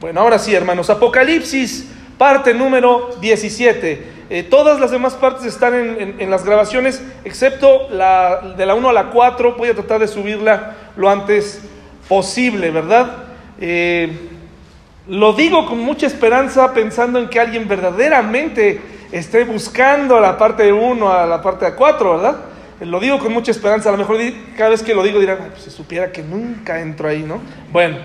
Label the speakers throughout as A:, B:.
A: Bueno, ahora sí, hermanos, Apocalipsis, parte número 17. Eh, todas las demás partes están en, las grabaciones, excepto la de la 1 a la 4. Voy a tratar de subirla lo antes posible, ¿verdad? Eh, lo digo con mucha esperanza pensando en que alguien verdaderamente esté buscando la parte de 1 a la parte de 4, ¿verdad? Lo digo con mucha esperanza. A lo mejor cada vez que lo digo dirán, pues, se supiera que nunca entro ahí, ¿no? Bueno,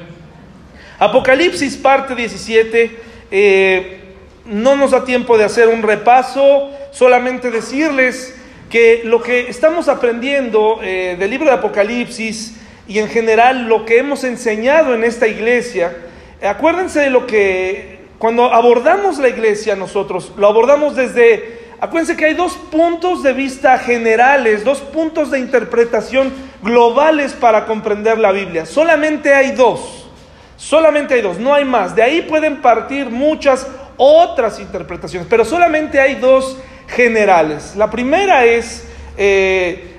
A: Apocalipsis parte 17. Eh, no nos da tiempo de hacer un repaso, solamente decirles que lo que estamos aprendiendo eh, del libro de Apocalipsis y en general lo que hemos enseñado en esta iglesia, acuérdense de lo que cuando abordamos la iglesia nosotros, lo abordamos desde, acuérdense que hay dos puntos de vista generales, dos puntos de interpretación globales para comprender la Biblia. Solamente hay dos. Solamente hay dos, no hay más. De ahí pueden partir muchas otras interpretaciones, pero solamente hay dos generales. La primera es, eh,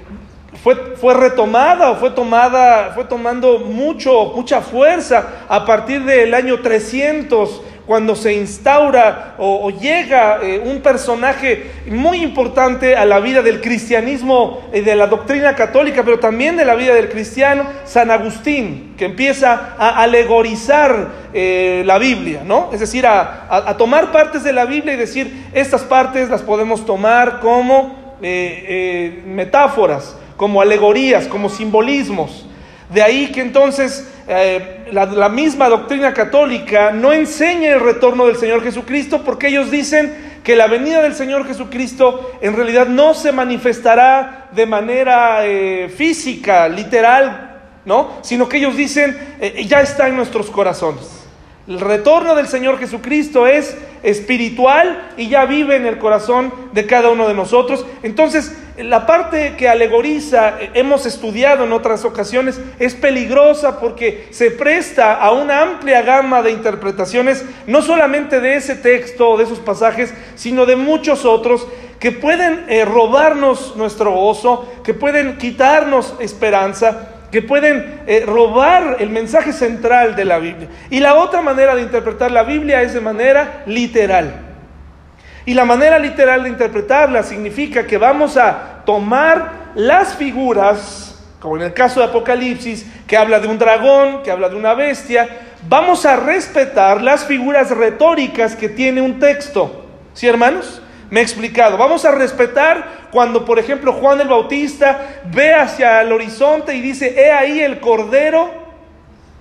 A: fue, fue, retomada o fue tomada, fue tomando mucho, mucha fuerza a partir del año 300 cuando se instaura o, llega eh, un personaje muy importante a la vida del cristianismo y de la doctrina católica, pero también de la vida del cristiano, San Agustín, que empieza a alegorizar eh, la Biblia, ¿no? Es decir, a, tomar partes de la Biblia y decir, estas partes las podemos tomar como eh, metáforas, como alegorías, como simbolismos. De ahí que entonces eh, la, misma doctrina católica no enseña el retorno del Señor Jesucristo porque ellos dicen que la venida del Señor Jesucristo en realidad no se manifestará de manera eh, física, literal, ¿no? Sino que ellos dicen, eh, ya está en nuestros corazones. El retorno del Señor Jesucristo es espiritual y ya vive en el corazón de cada uno de nosotros. Entonces, la parte que alegoriza, eh, hemos estudiado en otras ocasiones, es peligrosa porque se presta a una amplia gama de interpretaciones, no solamente de ese texto o de esos pasajes, sino de muchos otros que pueden eh, robarnos nuestro gozo, que pueden quitarnos esperanza que pueden eh, robar el mensaje central de la Biblia. Y la otra manera de interpretar la Biblia es de manera literal. Y la manera literal de interpretarla significa que vamos a tomar las figuras, como en el caso de Apocalipsis, que habla de un dragón, que habla de una bestia, vamos a respetar las figuras retóricas que tiene un texto. ¿Sí, hermanos? Me he explicado. Vamos a respetar cuando, por ejemplo, Juan el Bautista ve hacia el horizonte y dice, he ahí el Cordero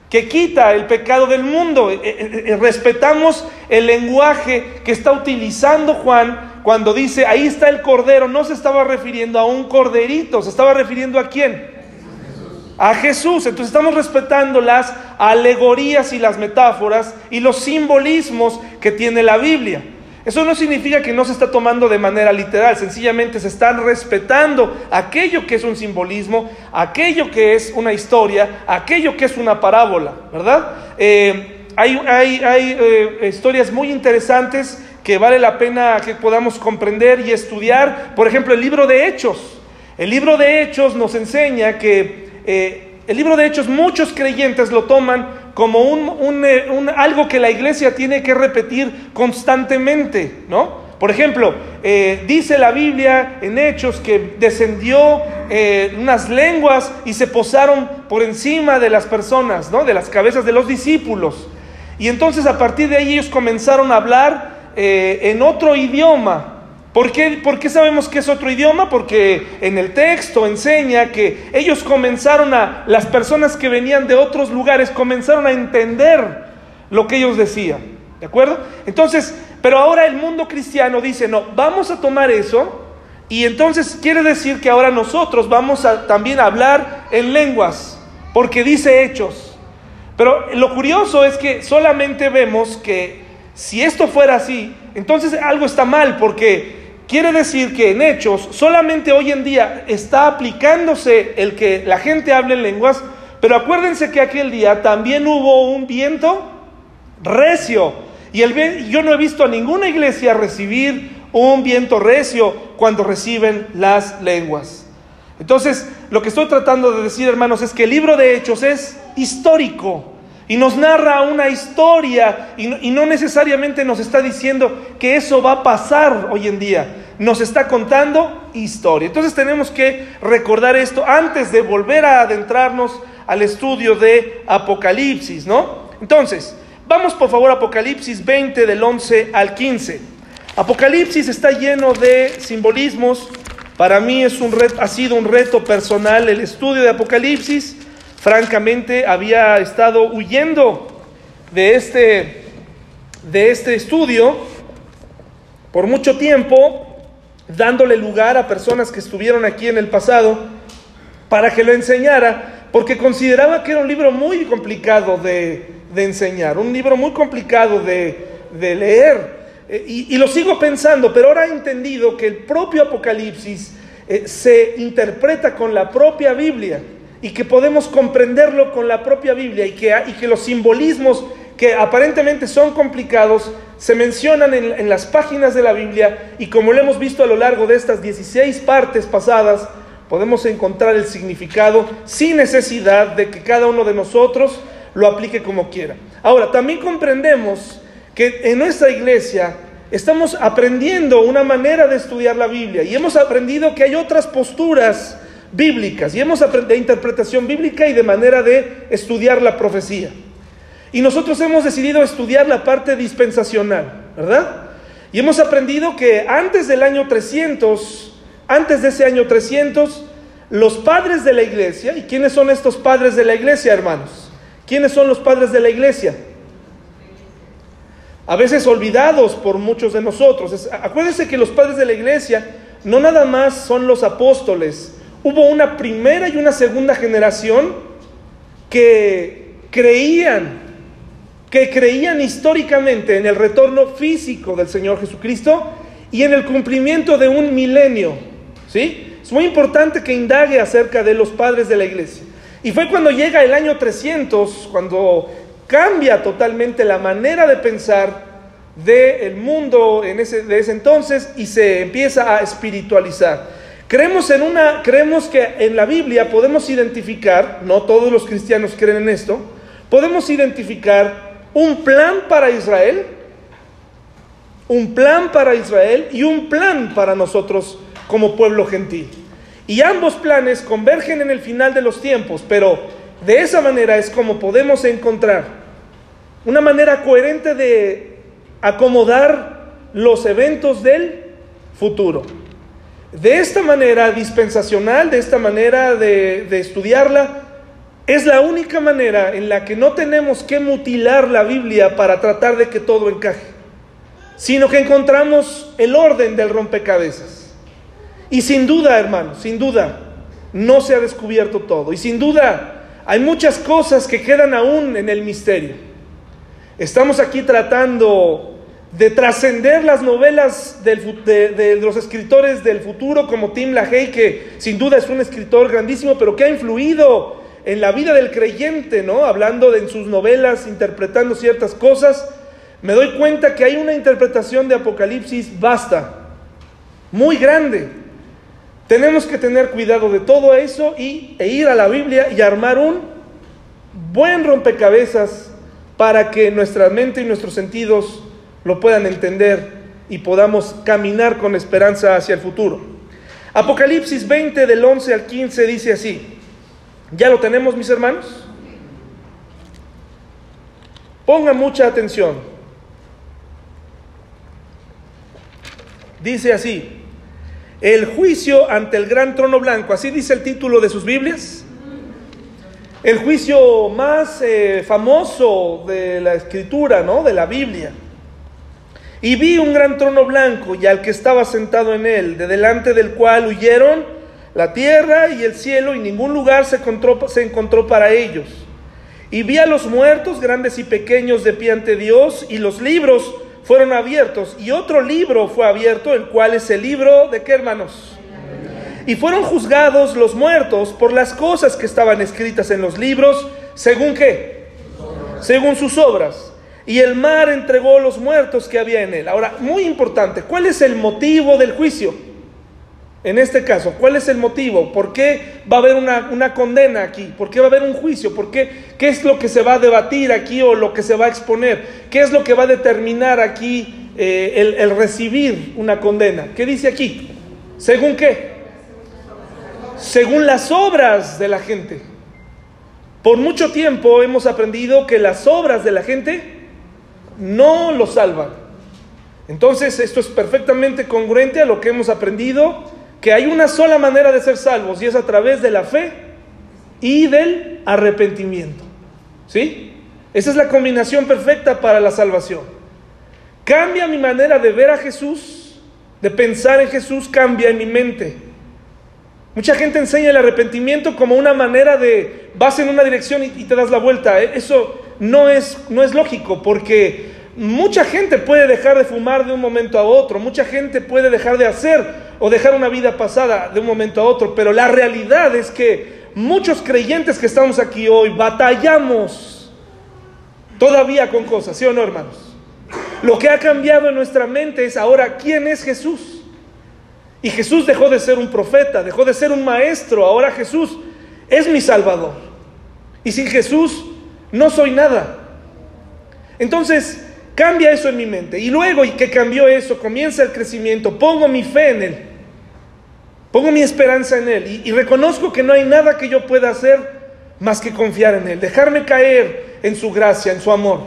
A: que quita el pecado del mundo. Eh, eh, eh, respetamos el lenguaje que está utilizando Juan cuando dice, ahí está el Cordero. No se estaba refiriendo a un corderito, se estaba refiriendo a quién. A Jesús. Entonces estamos respetando las alegorías y las metáforas y los simbolismos que tiene la Biblia. Eso no significa que no se está tomando de manera literal, sencillamente se están respetando aquello que es un simbolismo, aquello que es una historia, aquello que es una parábola, ¿verdad? Eh, hay, eh, historias muy interesantes que vale la pena que podamos comprender y estudiar. Por ejemplo, el libro de Hechos. El libro de Hechos nos enseña que eh, el libro de Hechos muchos creyentes lo toman como un, eh, un, algo que la iglesia tiene que repetir constantemente, ¿no? Por ejemplo, eh, dice la Biblia en Hechos que descendió eh, unas lenguas y se posaron por encima de las personas, ¿no? De las cabezas de los discípulos. Y entonces a partir de ahí ellos comenzaron a hablar en otro idioma, ¿Por qué, sabemos que es otro idioma? Porque en el texto enseña que ellos comenzaron a, las personas que venían de otros lugares comenzaron a entender lo que ellos decían. ¿De acuerdo? Entonces, pero ahora el mundo cristiano dice, no, vamos a tomar eso y entonces quiere decir que ahora nosotros vamos a también hablar en lenguas, porque dice hechos. Pero lo curioso es que solamente vemos que si esto fuera así, entonces algo está mal, porque Quiere decir que en hechos solamente hoy en día está aplicándose el que la gente hable en lenguas, pero acuérdense que aquel día también hubo un viento recio. Y el, yo no he visto a ninguna iglesia recibir un viento recio cuando reciben las lenguas. Entonces, lo que estoy tratando de decir, hermanos, es que el libro de Hechos es histórico. Y nos narra una historia y no, y no necesariamente nos está diciendo que eso va a pasar hoy en día. Nos está contando historia. Entonces tenemos que recordar esto antes de volver a adentrarnos al estudio de Apocalipsis, ¿no? Entonces, vamos por favor a Apocalipsis 20 del 11 al 15. Apocalipsis está lleno de simbolismos. Para mí es un reto, ha sido un reto personal el estudio de Apocalipsis. Francamente, había estado huyendo de este, de este estudio por mucho tiempo, dándole lugar a personas que estuvieron aquí en el pasado para que lo enseñara, porque consideraba que era un libro muy complicado de, de enseñar, un libro muy complicado de, de leer. Eh, y, y, lo sigo pensando, pero ahora he entendido que el propio Apocalipsis eh, se interpreta con la propia Biblia y que podemos comprenderlo con la propia Biblia y que, y que los simbolismos que aparentemente son complicados se mencionan en, las páginas de la Biblia y como lo hemos visto a lo largo de estas 16 partes pasadas, podemos encontrar el significado sin necesidad de que cada uno de nosotros lo aplique como quiera. Ahora, también comprendemos que en nuestra iglesia estamos aprendiendo una manera de estudiar la Biblia y hemos aprendido que hay otras posturas bíblicas y hemos aprendido de interpretación bíblica y de manera de estudiar la profecía. Y nosotros hemos decidido estudiar la parte dispensacional, ¿verdad? Y hemos aprendido que antes del año 300, antes de ese año 300, los padres de la iglesia, ¿y quiénes son estos padres de la iglesia, hermanos? ¿Quiénes son los padres de la iglesia? A veces olvidados por muchos de nosotros. Acuérdense que los padres de la iglesia no nada más son los apóstoles. Hubo una primera y una segunda generación que creían, que creían históricamente en el retorno físico del Señor Jesucristo y en el cumplimiento de un milenio. ¿Sí? Es muy importante que indague acerca de los padres de la iglesia. Y fue cuando llega el año 300, cuando cambia totalmente la manera de pensar del mundo en ese, de ese entonces y se empieza a espiritualizar. Creemos, en una, creemos que en la Biblia podemos identificar, no todos los cristianos creen en esto, podemos identificar un plan para Israel, un plan para Israel y un plan para nosotros como pueblo gentil. Y ambos planes convergen en el final de los tiempos, pero de esa manera es como podemos encontrar una manera coherente de acomodar los eventos del futuro. De esta manera dispensacional, de esta manera de, de, estudiarla, es la única manera en la que no tenemos que mutilar la Biblia para tratar de que todo encaje, sino que encontramos el orden del rompecabezas. Y sin duda, hermanos, sin duda, no se ha descubierto todo. Y sin duda, hay muchas cosas que quedan aún en el misterio. Estamos aquí tratando de trascender las novelas del, de, de, los escritores del futuro como Tim LaHaye, que sin duda es un escritor grandísimo, pero que ha influido en la vida del creyente, ¿no? Hablando de, en sus novelas, interpretando ciertas cosas, me doy cuenta que hay una interpretación de Apocalipsis vasta, muy grande, tenemos que tener cuidado de todo eso y, e ir a la Biblia y armar un buen rompecabezas para que nuestra mente y nuestros sentidos lo puedan entender y podamos caminar con esperanza hacia el futuro. Apocalipsis 20 del 11 al 15 dice así. ¿Ya lo tenemos, mis hermanos? Pongan mucha atención. Dice así, el juicio ante el gran trono blanco, así dice el título de sus Biblias. El juicio más eh, famoso de la escritura, ¿no? De la Biblia. Y vi un gran trono blanco y al que estaba sentado en él, de delante del cual huyeron la tierra y el cielo y ningún lugar se encontró, se encontró para ellos. Y vi a los muertos, grandes y pequeños, de pie ante Dios, y los libros fueron abiertos y otro libro fue abierto, el cual es el libro de qué hermanos. Y fueron juzgados los muertos por las cosas que estaban escritas en los libros, según qué? Según sus obras. Y el mar entregó los muertos que había en él. Ahora, muy importante, ¿cuál es el motivo del juicio? En este caso, ¿cuál es el motivo? ¿Por qué va a haber una, condena aquí? ¿Por qué va a haber un juicio? ¿Por qué? ¿Qué es lo que se va a debatir aquí o lo que se va a exponer? ¿Qué es lo que va a determinar aquí eh, el, el recibir una condena? ¿Qué dice aquí? ¿Según qué? Según las obras de la gente. Por mucho tiempo hemos aprendido que las obras de la gente no lo salvan. Entonces esto es perfectamente congruente a lo que hemos aprendido que hay una sola manera de ser salvos y es a través de la fe y del arrepentimiento. ¿Sí? Esa es la combinación perfecta para la salvación. Cambia mi manera de ver a Jesús, de pensar en Jesús, cambia en mi mente. Mucha gente enseña el arrepentimiento como una manera de vas en una dirección y, te das la vuelta. E, eso no es, no es lógico porque mucha gente puede dejar de fumar de un momento a otro, mucha gente puede dejar de hacer o dejar una vida pasada de un momento a otro, pero la realidad es que muchos creyentes que estamos aquí hoy batallamos todavía con cosas, ¿sí o no, hermanos? Lo que ha cambiado en nuestra mente es ahora quién es Jesús. Y Jesús dejó de ser un profeta, dejó de ser un maestro, ahora Jesús es mi Salvador. Y sin Jesús no soy nada. Entonces, cambia eso en mi mente. Y luego, y que cambió eso, comienza el crecimiento, pongo mi fe en Él. Pongo mi esperanza en Él y, reconozco que no hay nada que yo pueda hacer más que confiar en Él, dejarme caer en su gracia, en su amor.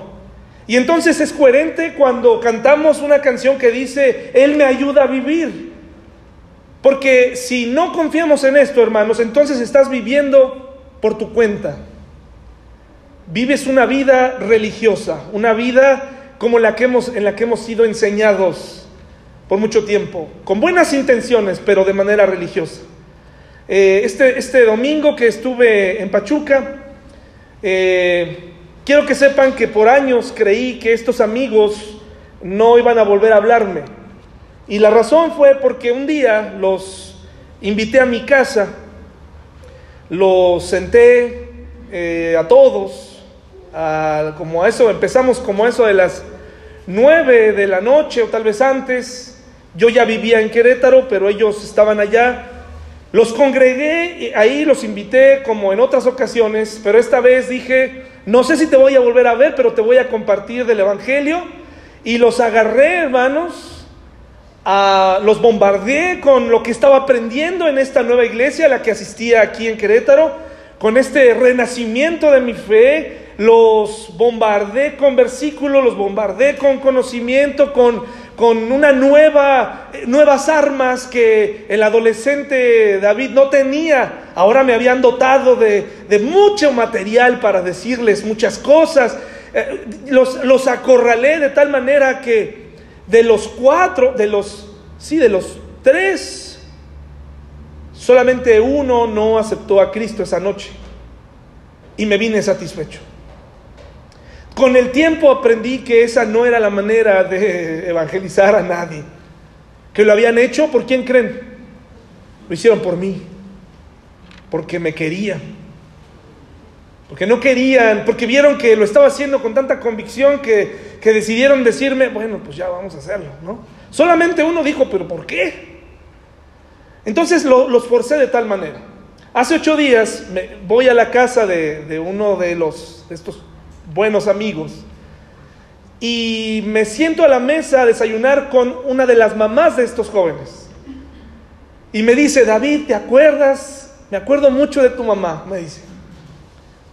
A: Y entonces es coherente cuando cantamos una canción que dice, Él me ayuda a vivir. Porque si no confiamos en esto, hermanos, entonces estás viviendo por tu cuenta. Vives una vida religiosa, una vida como la que hemos, en la que hemos sido enseñados por mucho tiempo, con buenas intenciones, pero de manera religiosa. Eh, este, este, domingo que estuve en Pachuca, eh, quiero que sepan que por años creí que estos amigos no iban a volver a hablarme. Y la razón fue porque un día los invité a mi casa, los senté eh, a todos, como a eso, empezamos como a eso de las nueve de la noche o tal vez antes, yo ya vivía en Querétaro, pero ellos estaban allá. Los congregué, ahí los invité como en otras ocasiones, pero esta vez dije, no sé si te voy a volver a ver, pero te voy a compartir del Evangelio. Y los agarré, hermanos, a, los bombardeé con lo que estaba aprendiendo en esta nueva iglesia la que asistía aquí en Querétaro, con este renacimiento de mi fe, los bombardé con versículos, los bombardé con conocimiento, con con una nueva, nuevas armas que el adolescente David no tenía. Ahora me habían dotado de, mucho material para decirles muchas cosas. Eh, los, acorralé de tal manera que de los cuatro, de los, sí, de los tres, solamente uno no aceptó a Cristo esa noche. Y me vine satisfecho. Con el tiempo aprendí que esa no era la manera de evangelizar a nadie. Que lo habían hecho, ¿por quién creen? Lo hicieron por mí. Porque me querían. Porque no querían, porque vieron que lo estaba haciendo con tanta convicción que, decidieron decirme, bueno, pues ya vamos a hacerlo, ¿no? Solamente uno dijo, pero ¿por qué? Entonces los forcé de tal manera. Hace ocho días me, voy a la casa de, de uno de los de estos buenos amigos. Y me siento a la mesa a desayunar con una de las mamás de estos jóvenes. Y me dice, David, ¿te acuerdas? Me acuerdo mucho de tu mamá, me dice.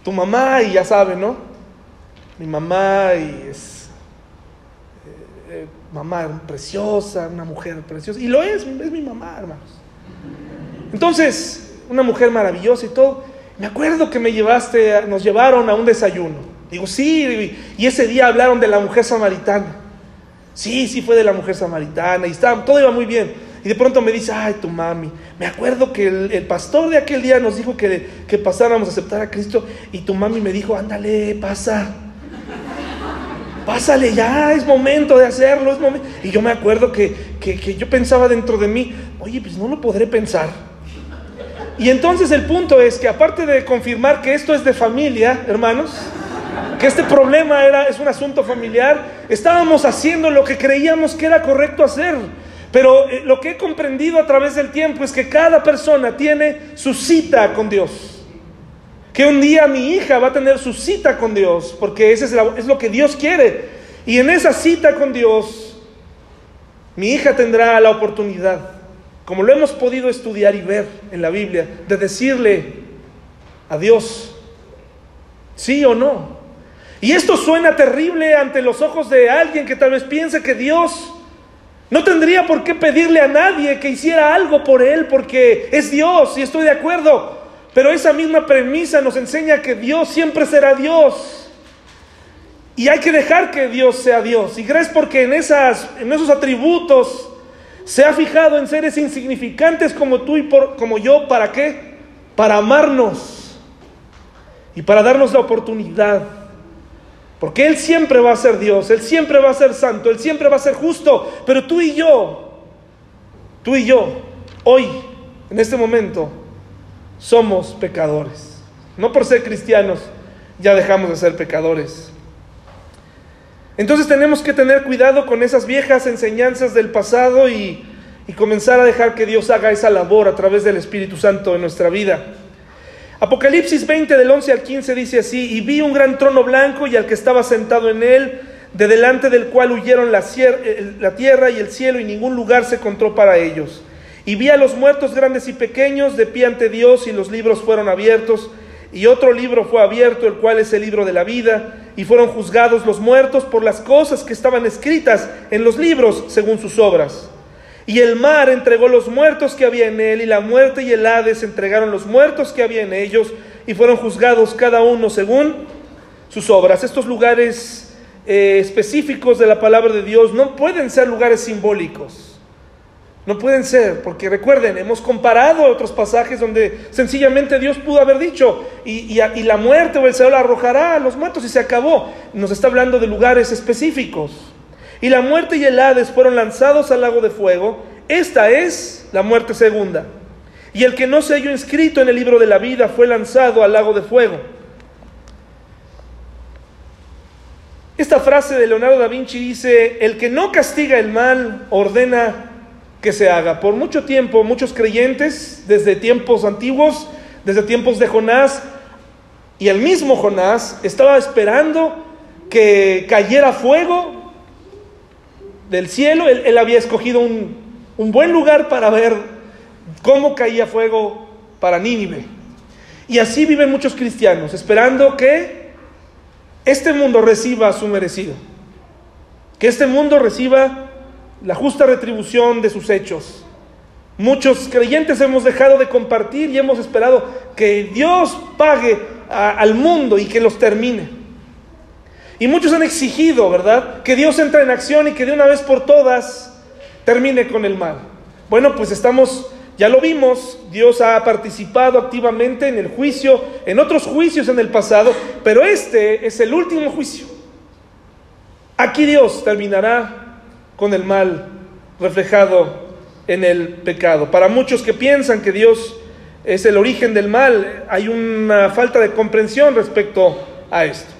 A: Tu mamá, y ya sabe, ¿no? Mi mamá y es eh, eh, mamá preciosa, una mujer preciosa. Y lo es, es mi mamá, hermanos. Entonces, una mujer maravillosa y todo. Me acuerdo que me llevaste, nos llevaron a un desayuno. Digo, sí, y ese día hablaron de la mujer samaritana. Sí, sí fue de la mujer samaritana y estaba, todo iba muy bien. Y de pronto me dice, ay, tu mami, me acuerdo que el, pastor de aquel día nos dijo que, que, pasáramos a aceptar a Cristo y tu mami me dijo, ándale, pasa. Pásale ya, es momento de hacerlo, es momento. Y yo me acuerdo que, que yo pensaba dentro de mí, oye, pues no lo podré pensar. Y entonces el punto es que aparte de confirmar que esto es de familia, hermanos, que este problema era, es un asunto familiar, estábamos haciendo lo que creíamos que era correcto hacer. Pero eh, lo que he comprendido a través del tiempo es que cada persona tiene su cita con Dios. Que un día mi hija va a tener su cita con Dios, porque ese es, es lo que Dios quiere. Y en esa cita con Dios, mi hija tendrá la oportunidad, como lo hemos podido estudiar y ver en la Biblia, de decirle a Dios, sí o no. Y esto suena terrible ante los ojos de alguien que tal vez piense que Dios no tendría por qué pedirle a nadie que hiciera algo por él porque es Dios y estoy de acuerdo. Pero esa misma premisa nos enseña que Dios siempre será Dios. Y hay que dejar que Dios sea Dios. Y crees porque en, esos atributos se ha fijado en seres insignificantes como tú y como yo. ¿Para qué? Para amarnos y para darnos la oportunidad porque Él siempre va a ser Dios, Él siempre va a ser santo, Él siempre va a ser justo. Pero tú y yo, tú y yo, hoy, en este momento, somos pecadores. No por ser cristianos, ya dejamos de ser pecadores. Entonces tenemos que tener cuidado con esas viejas enseñanzas del pasado y, y comenzar a dejar que Dios haga esa labor a través del Espíritu Santo en nuestra vida. Apocalipsis 20 del 11 al 15 dice así, y vi un gran trono blanco y al que estaba sentado en él, de delante del cual huyeron la, la tierra y el cielo y ningún lugar se encontró para ellos. Y vi a los muertos grandes y pequeños de pie ante Dios y los libros fueron abiertos. Y otro libro fue abierto, el cual es el libro de la vida, y fueron juzgados los muertos por las cosas que estaban escritas en los libros según sus obras. Y el mar entregó los muertos que había en él, y la muerte y el Hades entregaron los muertos que había en ellos, y fueron juzgados cada uno según sus obras. Estos lugares eh, específicos de la palabra de Dios no pueden ser lugares simbólicos. No pueden ser, porque recuerden, hemos comparado otros pasajes donde sencillamente Dios pudo haber dicho, y, y la muerte o el Señor arrojará a los muertos y se acabó. Nos está hablando de lugares específicos. Y la muerte y el Hades fueron lanzados al lago de fuego. Esta es la muerte segunda. Y el que no se halló inscrito en el libro de la vida fue lanzado al lago de fuego. Esta frase de Leonardo da Vinci dice, el que no castiga el mal ordena que se haga. Por mucho tiempo, muchos creyentes, desde tiempos antiguos, desde tiempos de Jonás, y el mismo Jonás estaba esperando que cayera fuego del cielo, él, había escogido un, un buen lugar para ver cómo caía fuego para Nínive. Y así viven muchos cristianos, esperando que este mundo reciba su merecido, que este mundo reciba la justa retribución de sus hechos. Muchos creyentes hemos dejado de compartir y hemos esperado que Dios pague al mundo y que los termine. Y muchos han exigido, ¿verdad? Que Dios entre en acción y que de una vez por todas termine con el mal. Bueno, pues estamos, ya lo vimos, Dios ha participado activamente en el juicio, en otros juicios en el pasado, pero este es el último juicio. Aquí Dios terminará con el mal reflejado en el pecado. Para muchos que piensan que Dios es el origen del mal, hay una falta de comprensión respecto a esto.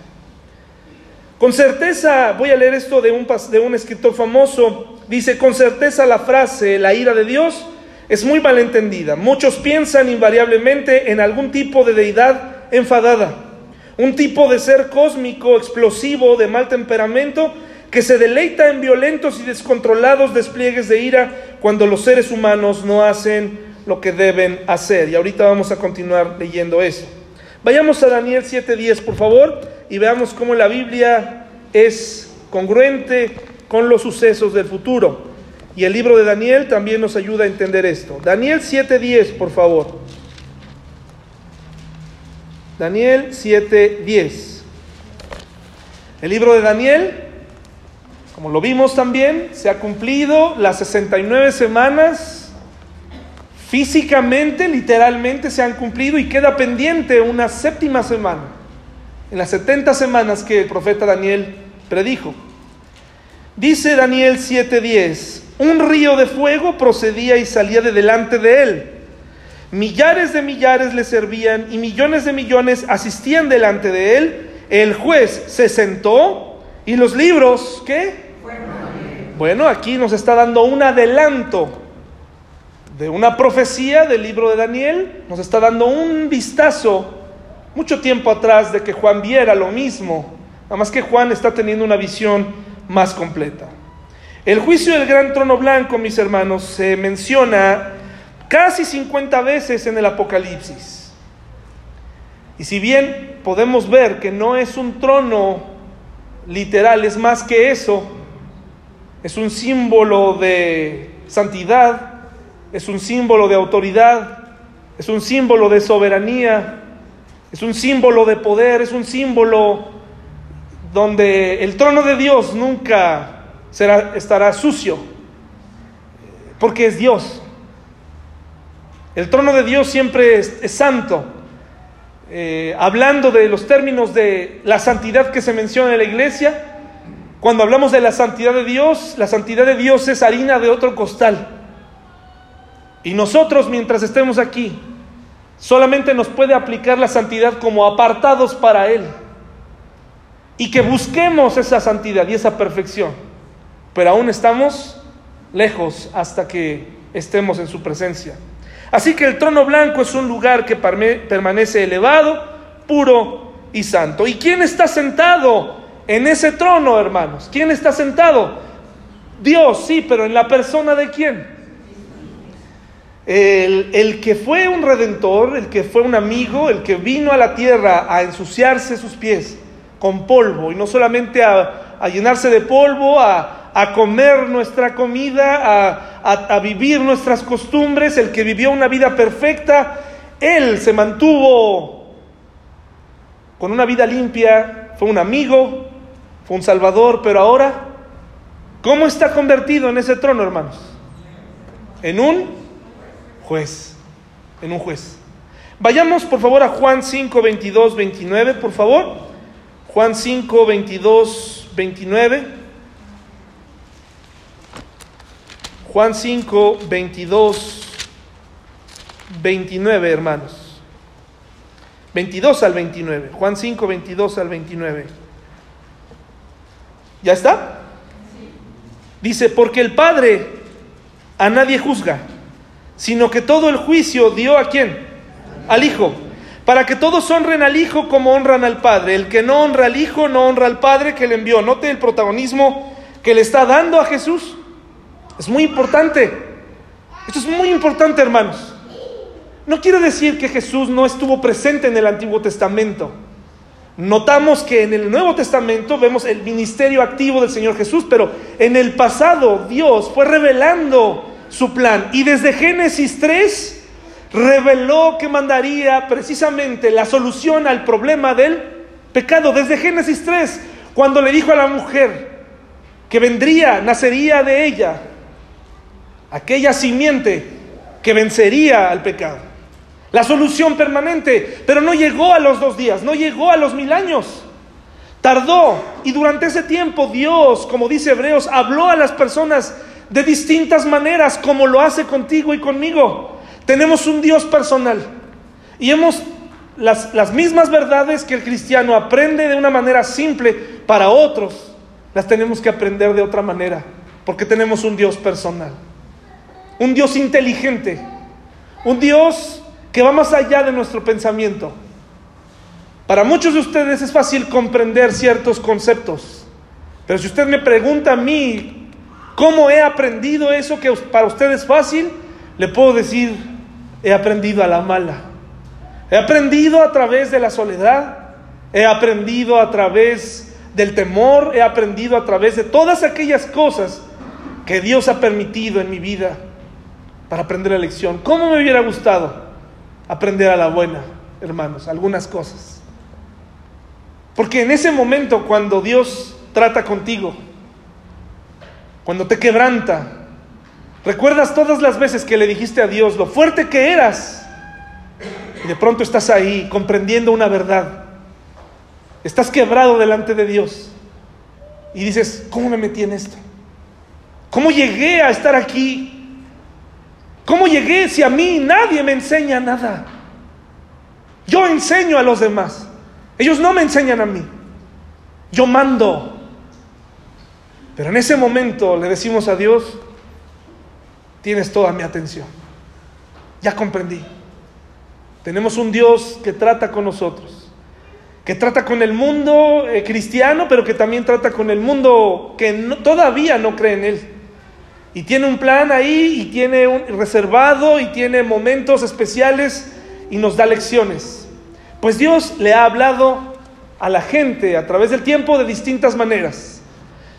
A: Con certeza, voy a leer esto de un, de un escritor famoso, dice, con certeza la frase, la ira de Dios, es muy malentendida. Muchos piensan invariablemente en algún tipo de deidad enfadada, un tipo de ser cósmico, explosivo, de mal temperamento, que se deleita en violentos y descontrolados despliegues de ira cuando los seres humanos no hacen lo que deben hacer. Y ahorita vamos a continuar leyendo eso. Vayamos a Daniel 7:10, por favor y veamos cómo la Biblia es congruente con los sucesos del futuro. Y el libro de Daniel también nos ayuda a entender esto. Daniel 7:10, por favor. Daniel 7:10. El libro de Daniel, como lo vimos también, se ha cumplido las 69 semanas físicamente, literalmente se han cumplido y queda pendiente una séptima semana en las 70 semanas que el profeta Daniel predijo. Dice Daniel 7:10, un río de fuego procedía y salía de delante de él. Millares de millares le servían y millones de millones asistían delante de él. El juez se sentó y los libros, ¿qué? Bueno, aquí nos está dando un adelanto de una profecía del libro de Daniel, nos está dando un vistazo mucho tiempo atrás de que Juan viera lo mismo, nada más que Juan está teniendo una visión más completa. El juicio del gran trono blanco, mis hermanos, se menciona casi 50 veces en el Apocalipsis. Y si bien podemos ver que no es un trono literal, es más que eso, es un símbolo de santidad, es un símbolo de autoridad, es un símbolo de soberanía, es un símbolo de poder, es un símbolo donde el trono de Dios nunca será, estará sucio, porque es Dios. El trono de Dios siempre es, santo. Eh, hablando de los términos de la santidad que se menciona en la iglesia, cuando hablamos de la santidad de Dios, la santidad de Dios es harina de otro costal. Y nosotros mientras estemos aquí, solamente nos puede aplicar la santidad como apartados para Él. Y que busquemos esa santidad y esa perfección. Pero aún estamos lejos hasta que estemos en su presencia. Así que el trono blanco es un lugar que permanece elevado, puro y santo. ¿Y quién está sentado en ese trono, hermanos? ¿Quién está sentado? Dios, sí, pero en la persona de quién? El, que fue un redentor, el que fue un amigo, el que vino a la tierra a ensuciarse sus pies con polvo y no solamente a, llenarse de polvo, a, comer nuestra comida, a, vivir nuestras costumbres, el que vivió una vida perfecta, él se mantuvo con una vida limpia, fue un amigo, fue un salvador, pero ahora, ¿cómo está convertido en ese trono, hermanos? En un juez, en un juez. Vayamos por favor a Juan 5, 22, 29, por favor. Juan 5, 22, 29. Juan 5, 22, 29, hermanos. 22 al 29. Juan 5, 22 al 29. ¿Ya está? Dice, porque el Padre a nadie juzga sino que todo el juicio dio a quién? Al Hijo. Para que todos honren al Hijo como honran al Padre. El que no honra al Hijo no honra al Padre que le envió. Note el protagonismo que le está dando a Jesús. Es muy importante. Esto es muy importante, hermanos. No quiero decir que Jesús no estuvo presente en el Antiguo Testamento. Notamos que en el Nuevo Testamento vemos el ministerio activo del Señor Jesús, pero en el pasado Dios fue revelando su plan. Y desde Génesis 3 reveló que mandaría precisamente la solución al problema del pecado. Desde Génesis 3, cuando le dijo a la mujer que vendría, nacería de ella aquella simiente que vencería al pecado. La solución permanente, pero no llegó a los dos días, no llegó a los mil años. Tardó y durante ese tiempo Dios, como dice Hebreos, habló a las personas de distintas maneras, como lo hace contigo y conmigo. Tenemos un Dios personal y hemos las, las mismas verdades que el cristiano aprende de una manera simple para otros, las tenemos que aprender de otra manera, porque tenemos un Dios personal, un Dios inteligente, un Dios que va más allá de nuestro pensamiento. Para muchos de ustedes es fácil comprender ciertos conceptos, pero si usted me pregunta a mí ¿Cómo he aprendido eso que para usted es fácil? Le puedo decir, he aprendido a la mala. He aprendido a través de la soledad, he aprendido a través del temor, he aprendido a través de todas aquellas cosas que Dios ha permitido en mi vida para aprender la lección. ¿Cómo me hubiera gustado aprender a la buena, hermanos, algunas cosas? Porque en ese momento cuando Dios trata contigo, cuando te quebranta. Recuerdas todas las veces que le dijiste a Dios lo fuerte que eras. Y de pronto estás ahí comprendiendo una verdad. Estás quebrado delante de Dios. Y dices, ¿cómo me metí en esto? ¿Cómo llegué a estar aquí? ¿Cómo llegué si a mí nadie me enseña nada? Yo enseño a los demás. Ellos no me enseñan a mí. Yo mando. Pero en ese momento le decimos a Dios, tienes toda mi atención. Ya comprendí. Tenemos un Dios que trata con nosotros, que trata con el mundo eh, cristiano, pero que también trata con el mundo que todavía no cree en Él. Y tiene un plan ahí, y tiene un reservado, y tiene momentos especiales, y nos da lecciones. Pues Dios le ha hablado a la gente a través del tiempo de distintas maneras.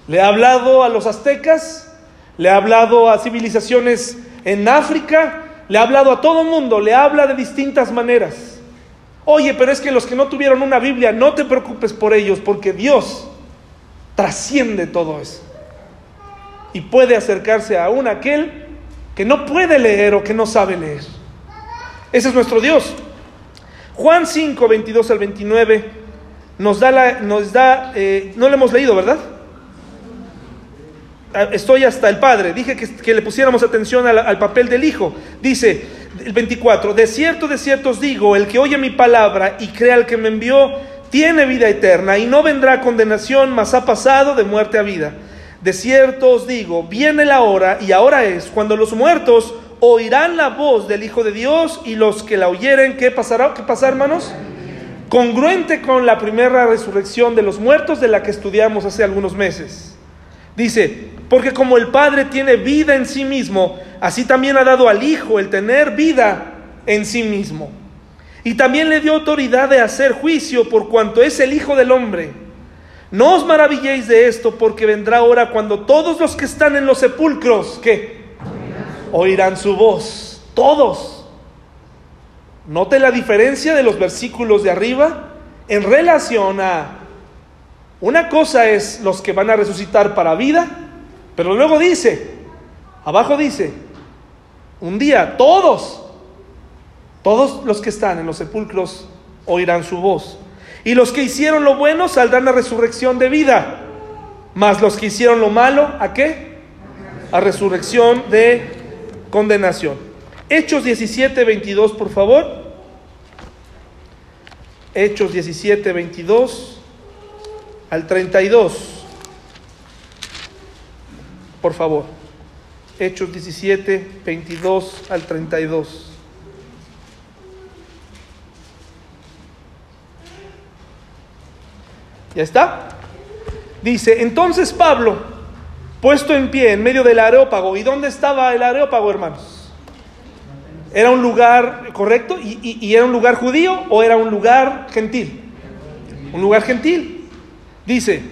A: Le ha hablado a los aztecas, le ha hablado a civilizaciones en África, le ha hablado a todo el mundo, le habla de distintas maneras. Oye, pero es que los que no tuvieron una Biblia, no te preocupes por ellos, porque Dios trasciende todo eso. Y puede acercarse a un aquel que no puede leer o que no sabe leer. Ese es nuestro Dios. Juan 5, 22 al 29 nos da, la, nos da eh, no lo hemos leído, ¿verdad? Estoy hasta el Padre. Dije que, le pusiéramos atención al, papel del Hijo. Dice el 24, de cierto, de cierto os digo, el que oye mi palabra y crea al que me envió, tiene vida eterna y no vendrá condenación, mas ha pasado de muerte a vida. De cierto os digo, viene la hora y ahora es cuando los muertos oirán la voz del Hijo de Dios y los que la oyeren, ¿qué pasará? ¿Qué pasa, hermanos? Congruente con la primera resurrección de los muertos de la que estudiamos hace algunos meses. Dice, porque como el Padre tiene vida en sí mismo, así también ha dado al Hijo el tener vida en sí mismo. Y también le dio autoridad de hacer juicio por cuanto es el Hijo del Hombre. No os maravilléis de esto, porque vendrá hora cuando todos los que están en los sepulcros, ¿qué? Oirán su voz. Todos. Note la diferencia de los versículos de arriba en relación a una cosa es los que van a resucitar para vida pero luego dice, abajo dice, un día todos, todos los que están en los sepulcros oirán su voz. Y los que hicieron lo bueno saldrán a resurrección de vida. Mas los que hicieron lo malo, ¿a qué? A resurrección de condenación. Hechos 17, 22, por favor. Hechos 17, 22 al 32 por favor. Hechos 17, 22 al 32. ¿Ya está? Dice, entonces Pablo, puesto en pie en medio del areópago, ¿y dónde estaba el areópago, hermanos? ¿Era un lugar correcto? ¿Y, y era un lugar judío o era un lugar gentil? Un lugar gentil. Dice,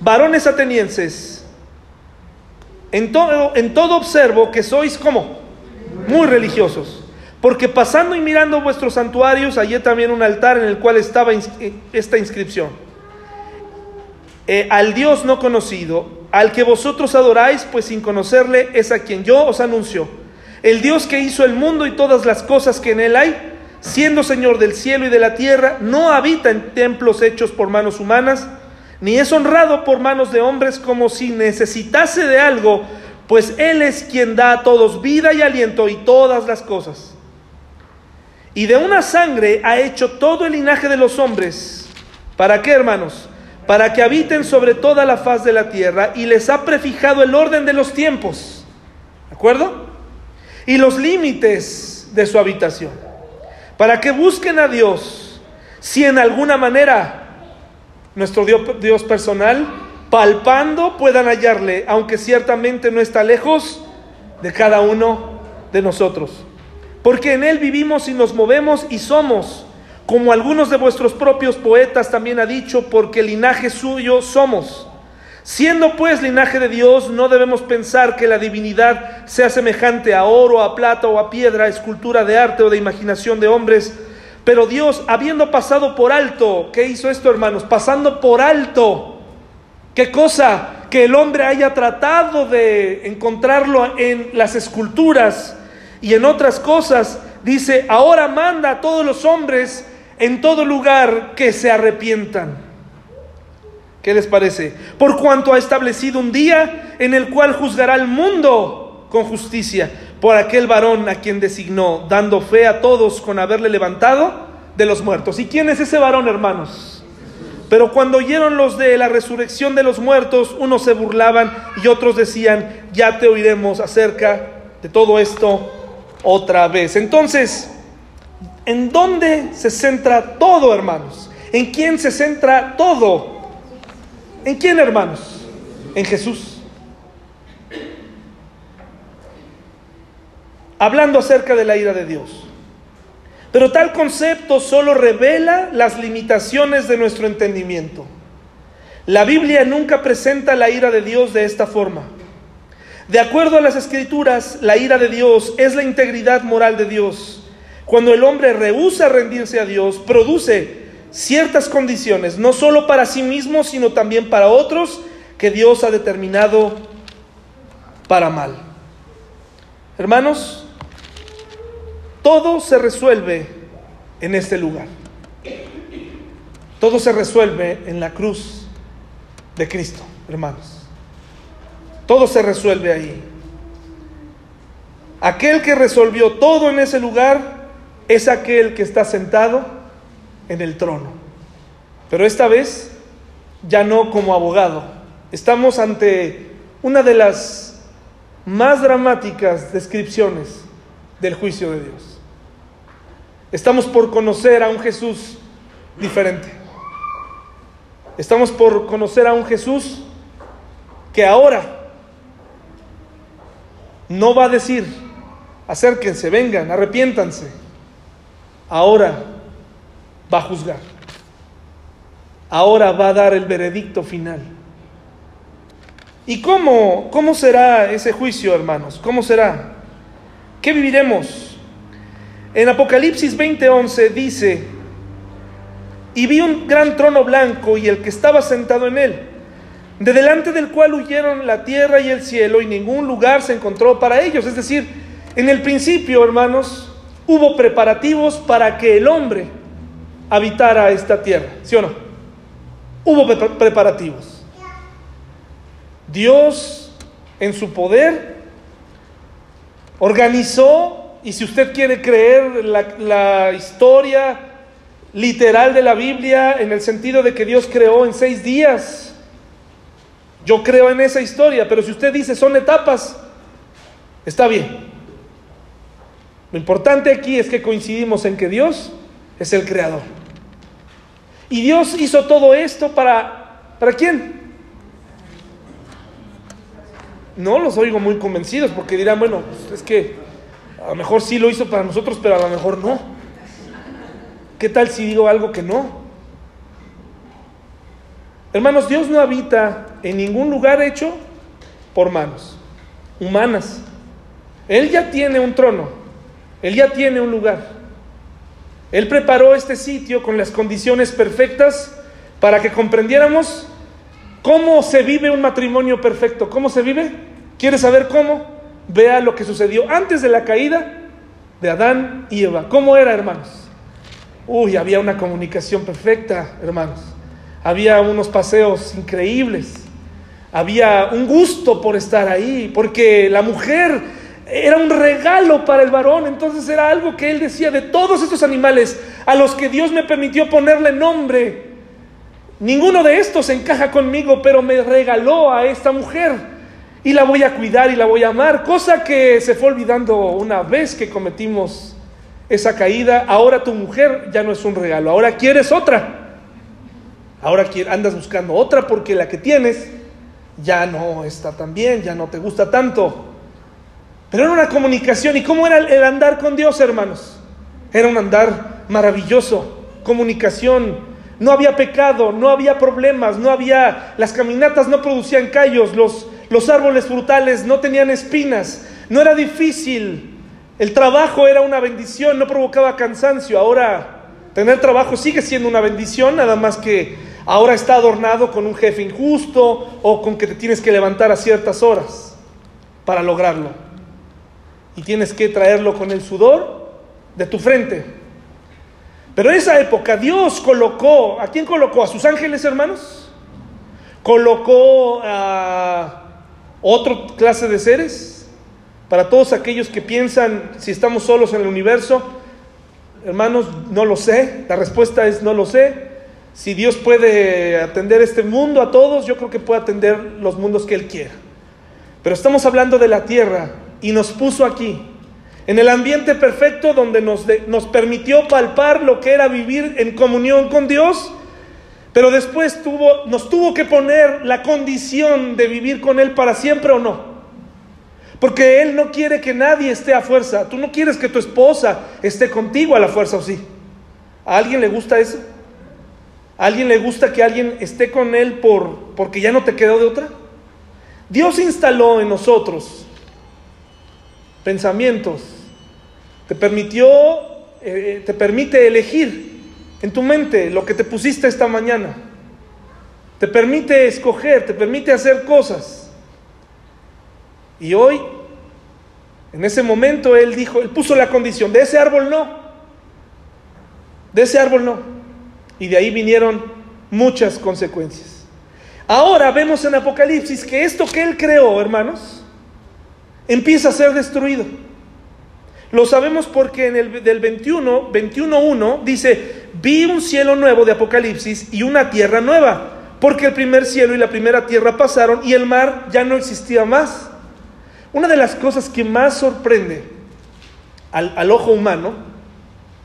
A: varones atenienses, en todo, observo que sois como muy religiosos. Porque pasando y mirando vuestros santuarios, hallé también un altar en el cual estaba eh, esta inscripción. Eh, al Dios no conocido, al que vosotros adoráis, pues sin conocerle es a quien yo os anuncio. El Dios que hizo el mundo y todas las cosas que en él hay, siendo Señor del cielo y de la tierra, no habita en templos hechos por manos humanas, ni es honrado por manos de hombres como si necesitase de algo, pues Él es quien da a todos vida y aliento y todas las cosas. Y de una sangre ha hecho todo el linaje de los hombres. ¿Para qué, hermanos? Para que habiten sobre toda la faz de la tierra y les ha prefijado el orden de los tiempos. ¿De acuerdo? Y los límites de su habitación. Para que busquen a Dios si en alguna manera nuestro Dios, personal, palpando puedan hallarle, aunque ciertamente no está lejos de cada uno de nosotros. Porque en Él vivimos y nos movemos y somos, como algunos de vuestros propios poetas también ha dicho, porque linaje suyo somos. Siendo pues linaje de Dios, no debemos pensar que la divinidad sea semejante a oro, a plata o a piedra, escultura de arte o de imaginación de hombres, pero Dios, habiendo pasado por alto, ¿qué hizo esto, hermanos? Pasando por alto. ¿Qué cosa? Que el hombre haya tratado de encontrarlo en las esculturas y en otras cosas. Dice, ahora manda a todos los hombres en todo lugar que se arrepientan. ¿Qué les parece? Por cuanto ha establecido un día en el cual juzgará al mundo con justicia por aquel varón a quien designó, dando fe a todos con haberle levantado de los muertos. ¿Y quién es ese varón, hermanos? Pero cuando oyeron los de la resurrección de los muertos, unos se burlaban y otros decían, ya te oiremos acerca de todo esto otra vez. Entonces, ¿en dónde se centra todo, hermanos? ¿En quién se centra todo? ¿En quién, hermanos? En Jesús. Hablando acerca de la ira de Dios. Pero tal concepto solo revela las limitaciones de nuestro entendimiento. La Biblia nunca presenta la ira de Dios de esta forma. De acuerdo a las escrituras, la ira de Dios es la integridad moral de Dios. Cuando el hombre rehúsa rendirse a Dios, produce ciertas condiciones, no solo para sí mismo, sino también para otros que Dios ha determinado para mal. Hermanos, todo se resuelve en este lugar. Todo se resuelve en la cruz de Cristo, hermanos. Todo se resuelve ahí. Aquel que resolvió todo en ese lugar es aquel que está sentado en el trono. Pero esta vez ya no como abogado. Estamos ante una de las más dramáticas descripciones del juicio de Dios. Estamos por conocer a un Jesús diferente. Estamos por conocer a un Jesús que ahora no va a decir, acérquense, vengan, arrepiéntanse. Ahora va a juzgar. Ahora va a dar el veredicto final. ¿Y cómo, cómo será ese juicio, hermanos? ¿Cómo será? ¿Qué viviremos? En Apocalipsis 20:11 dice, y vi un gran trono blanco y el que estaba sentado en él, de delante del cual huyeron la tierra y el cielo y ningún lugar se encontró para ellos. Es decir, en el principio, hermanos, hubo preparativos para que el hombre habitara esta tierra, ¿sí o no? Hubo preparativos. Dios, en su poder, organizó, y si usted quiere creer la, la historia literal de la Biblia, en el sentido de que Dios creó en seis días, yo creo en esa historia, pero si usted dice son etapas, está bien. Lo importante aquí es que coincidimos en que Dios es el creador. Y Dios hizo todo esto para, ¿para quién? No los oigo muy convencidos porque dirán, bueno, pues es que a lo mejor sí lo hizo para nosotros, pero a lo mejor no. ¿Qué tal si digo algo que no? Hermanos, Dios no habita en ningún lugar hecho por manos humanas. Él ya tiene un trono, Él ya tiene un lugar. Él preparó este sitio con las condiciones perfectas para que comprendiéramos cómo se vive un matrimonio perfecto. ¿Cómo se vive? ¿Quieres saber cómo? Vea lo que sucedió antes de la caída de Adán y Eva. ¿Cómo era, hermanos? Uy, había una comunicación perfecta, hermanos. Había unos paseos increíbles. Había un gusto por estar ahí, porque la mujer era un regalo para el varón, entonces era algo que él decía de todos estos animales a los que Dios me permitió ponerle nombre. Ninguno de estos encaja conmigo, pero me regaló a esta mujer y la voy a cuidar y la voy a amar, cosa que se fue olvidando una vez que cometimos esa caída. Ahora tu mujer ya no es un regalo, ahora quieres otra. Ahora andas buscando otra porque la que tienes ya no está tan bien, ya no te gusta tanto. Pero era una comunicación. ¿Y cómo era el andar con Dios, hermanos? Era un andar maravilloso, comunicación. No había pecado, no había problemas, no había... Las caminatas no producían callos, los, los árboles frutales no tenían espinas, no era difícil. El trabajo era una bendición, no provocaba cansancio. Ahora, tener trabajo sigue siendo una bendición, nada más que ahora está adornado con un jefe injusto o con que te tienes que levantar a ciertas horas para lograrlo y tienes que traerlo con el sudor de tu frente. Pero en esa época Dios colocó, ¿a quién colocó? ¿A sus ángeles hermanos? ¿Colocó a otra clase de seres? Para todos aquellos que piensan si estamos solos en el universo, hermanos, no lo sé, la respuesta es no lo sé. Si Dios puede atender este mundo a todos, yo creo que puede atender los mundos que Él quiera. Pero estamos hablando de la tierra y nos puso aquí, en el ambiente perfecto donde nos, permitió palpar lo que era vivir en comunión con Dios, pero después tuvo, nos tuvo que poner la condición de vivir con Él para siempre o no. Porque Él no quiere que nadie esté a fuerza. Tú no quieres que tu esposa esté contigo a la fuerza, ¿o sí? ¿A alguien le gusta eso? ¿A alguien le gusta que alguien esté con Él por, porque ya no te quedó de otra? Dios instaló en nosotros pensamientos, te permitió, eh, te permite elegir en tu mente lo que te pusiste esta mañana, te permite escoger, te permite hacer cosas. Y hoy, en ese momento, Él dijo, Él puso la condición, de ese árbol no, de ese árbol no. Y de ahí vinieron muchas consecuencias. Ahora vemos en Apocalipsis que esto que Él creó, hermanos, empieza a ser destruido. Lo sabemos porque en el del 21, 21.1 dice, vi un cielo nuevo de Apocalipsis y una tierra nueva, porque el primer cielo y la primera tierra pasaron y el mar ya no existía más. Una de las cosas que más sorprende al, al ojo humano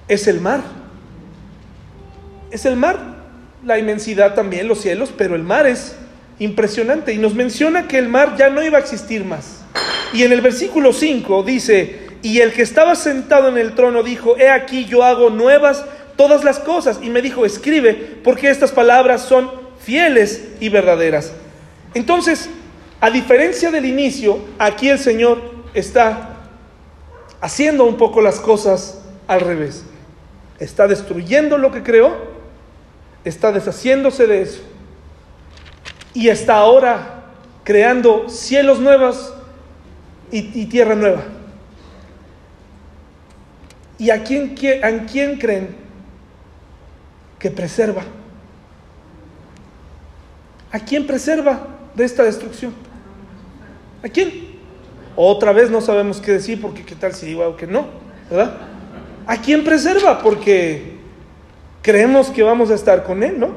A: es el mar. Es el mar, la inmensidad también, los cielos, pero el mar es impresionante y nos menciona que el mar ya no iba a existir más. Y en el versículo 5 dice, y el que estaba sentado en el trono dijo, he aquí yo hago nuevas todas las cosas. Y me dijo, escribe, porque estas palabras son fieles y verdaderas. Entonces, a diferencia del inicio, aquí el Señor está haciendo un poco las cosas al revés. Está destruyendo lo que creó, está deshaciéndose de eso. Y está ahora creando cielos nuevos y, tierra nueva. ¿Y a quién, a quién creen que preserva? ¿A quién preserva de esta destrucción? ¿A quién? Otra vez no sabemos qué decir porque qué tal si digo algo que no, ¿verdad? ¿A quién preserva? Porque creemos que vamos a estar con Él, ¿no?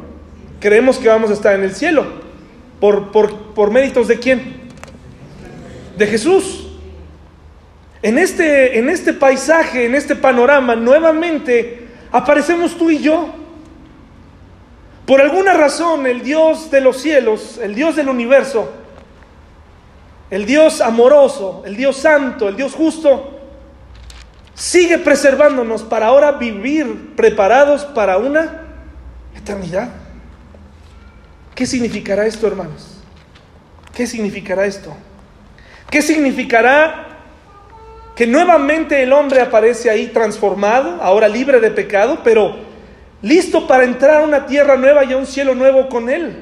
A: Creemos que vamos a estar en el cielo. ¿Por, por, por méritos de quién? De Jesús. En este, en este paisaje, en este panorama, nuevamente aparecemos tú y yo. Por alguna razón, el Dios de los cielos, el Dios del universo, el Dios amoroso, el Dios santo, el Dios justo, sigue preservándonos para ahora vivir preparados para una eternidad. ¿Qué significará esto, hermanos? ¿Qué significará esto? ¿Qué significará que nuevamente el hombre aparece ahí transformado, ahora libre de pecado, pero listo para entrar a una tierra nueva y a un cielo nuevo con él?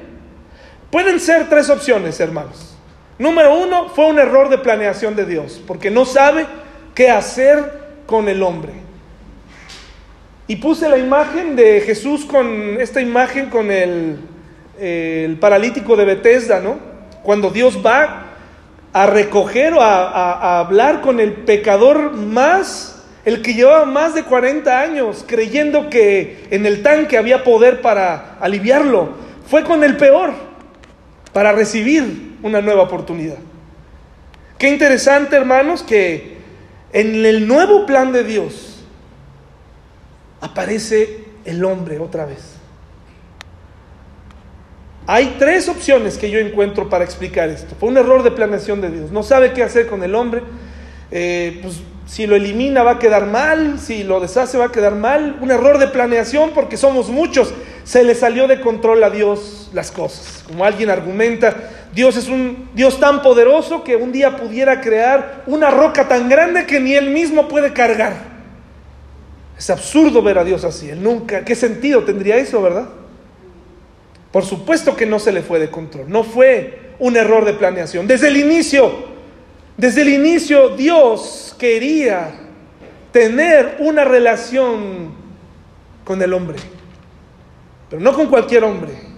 A: Pueden ser tres opciones, hermanos. Número uno, fue un error de planeación de Dios, porque no sabe qué hacer con el hombre. Y puse la imagen de Jesús con esta imagen con el, el paralítico de Bethesda, ¿no? Cuando Dios va a recoger o a, a, hablar con el pecador más, el que llevaba más de 40 años creyendo que en el tanque había poder para aliviarlo, fue con el peor para recibir una nueva oportunidad. Qué interesante, hermanos, que en el nuevo plan de Dios aparece el hombre otra vez. Hay tres opciones que yo encuentro para explicar esto. Fue un error de planeación de Dios. No sabe qué hacer con el hombre. Eh, pues, si lo elimina va a quedar mal, si lo deshace va a quedar mal. Un error de planeación porque somos muchos. Se le salió de control a Dios las cosas. Como alguien argumenta, Dios es un Dios tan poderoso que un día pudiera crear una roca tan grande que ni él mismo puede cargar. Es absurdo ver a Dios así. Él nunca, ¿qué sentido tendría eso, verdad? Por supuesto que no se le fue de control. No fue un error de planeación. Desde el inicio, desde el inicio Dios quería tener una relación con el hombre. Pero no con cualquier hombre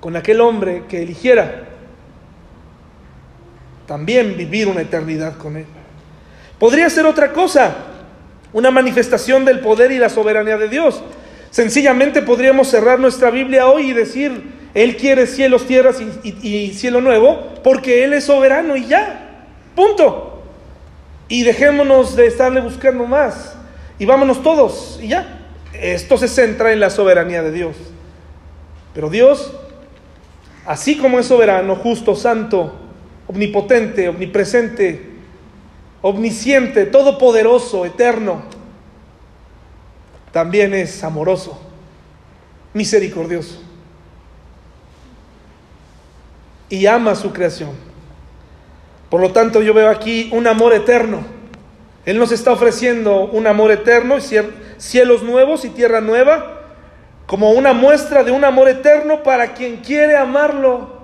A: con aquel hombre que eligiera también vivir una eternidad con él. Podría ser otra cosa, una manifestación del poder y la soberanía de Dios. Sencillamente podríamos cerrar nuestra Biblia hoy y decir, Él quiere cielos, tierras y, cielo nuevo, porque Él es soberano y ya. Punto. Y dejémonos de estarle buscando más. Y vámonos todos y ya. Esto se centra en la soberanía de Dios. Pero Dios, así como es soberano, justo, santo, omnipotente, omnipresente, omnisciente, todopoderoso, eterno, también es amoroso, misericordioso. Y ama su creación. Por lo tanto, yo veo aquí un amor eterno. Él nos está ofreciendo un amor eterno, cielos nuevos y tierra nueva, como una muestra de un amor eterno para quien quiere amarlo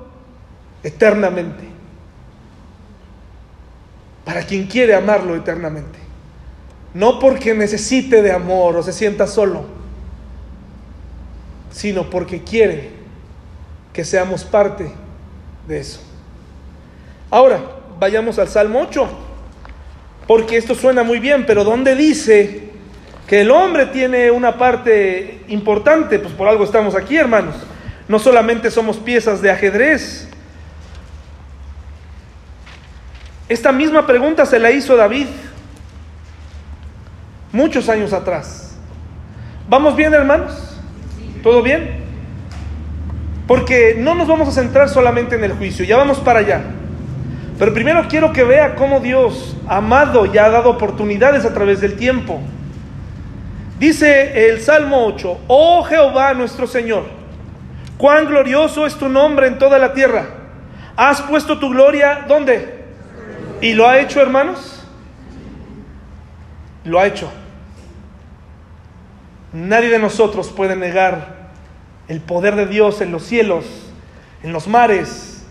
A: eternamente. Para quien quiere amarlo eternamente. No porque necesite de amor o se sienta solo, sino porque quiere que seamos parte de eso. Ahora, vayamos al Salmo 8, porque esto suena muy bien, pero ¿dónde dice que el hombre tiene una parte importante? Pues por algo estamos aquí, hermanos. No solamente somos piezas de ajedrez. Esta misma pregunta se la hizo David muchos años atrás. ¿Vamos bien, hermanos? ¿Todo bien? Porque no nos vamos a centrar solamente en el juicio, ya vamos para allá. Pero primero quiero que vea cómo Dios, amado, ya ha dado oportunidades a través del tiempo. Dice el Salmo 8, oh Jehová nuestro Señor, cuán glorioso es tu nombre en toda la tierra. Has puesto tu gloria, ¿dónde? ¿Y lo ha hecho, hermanos? Lo ha hecho. Nadie de nosotros puede negar el poder de Dios en los cielos, en los mares,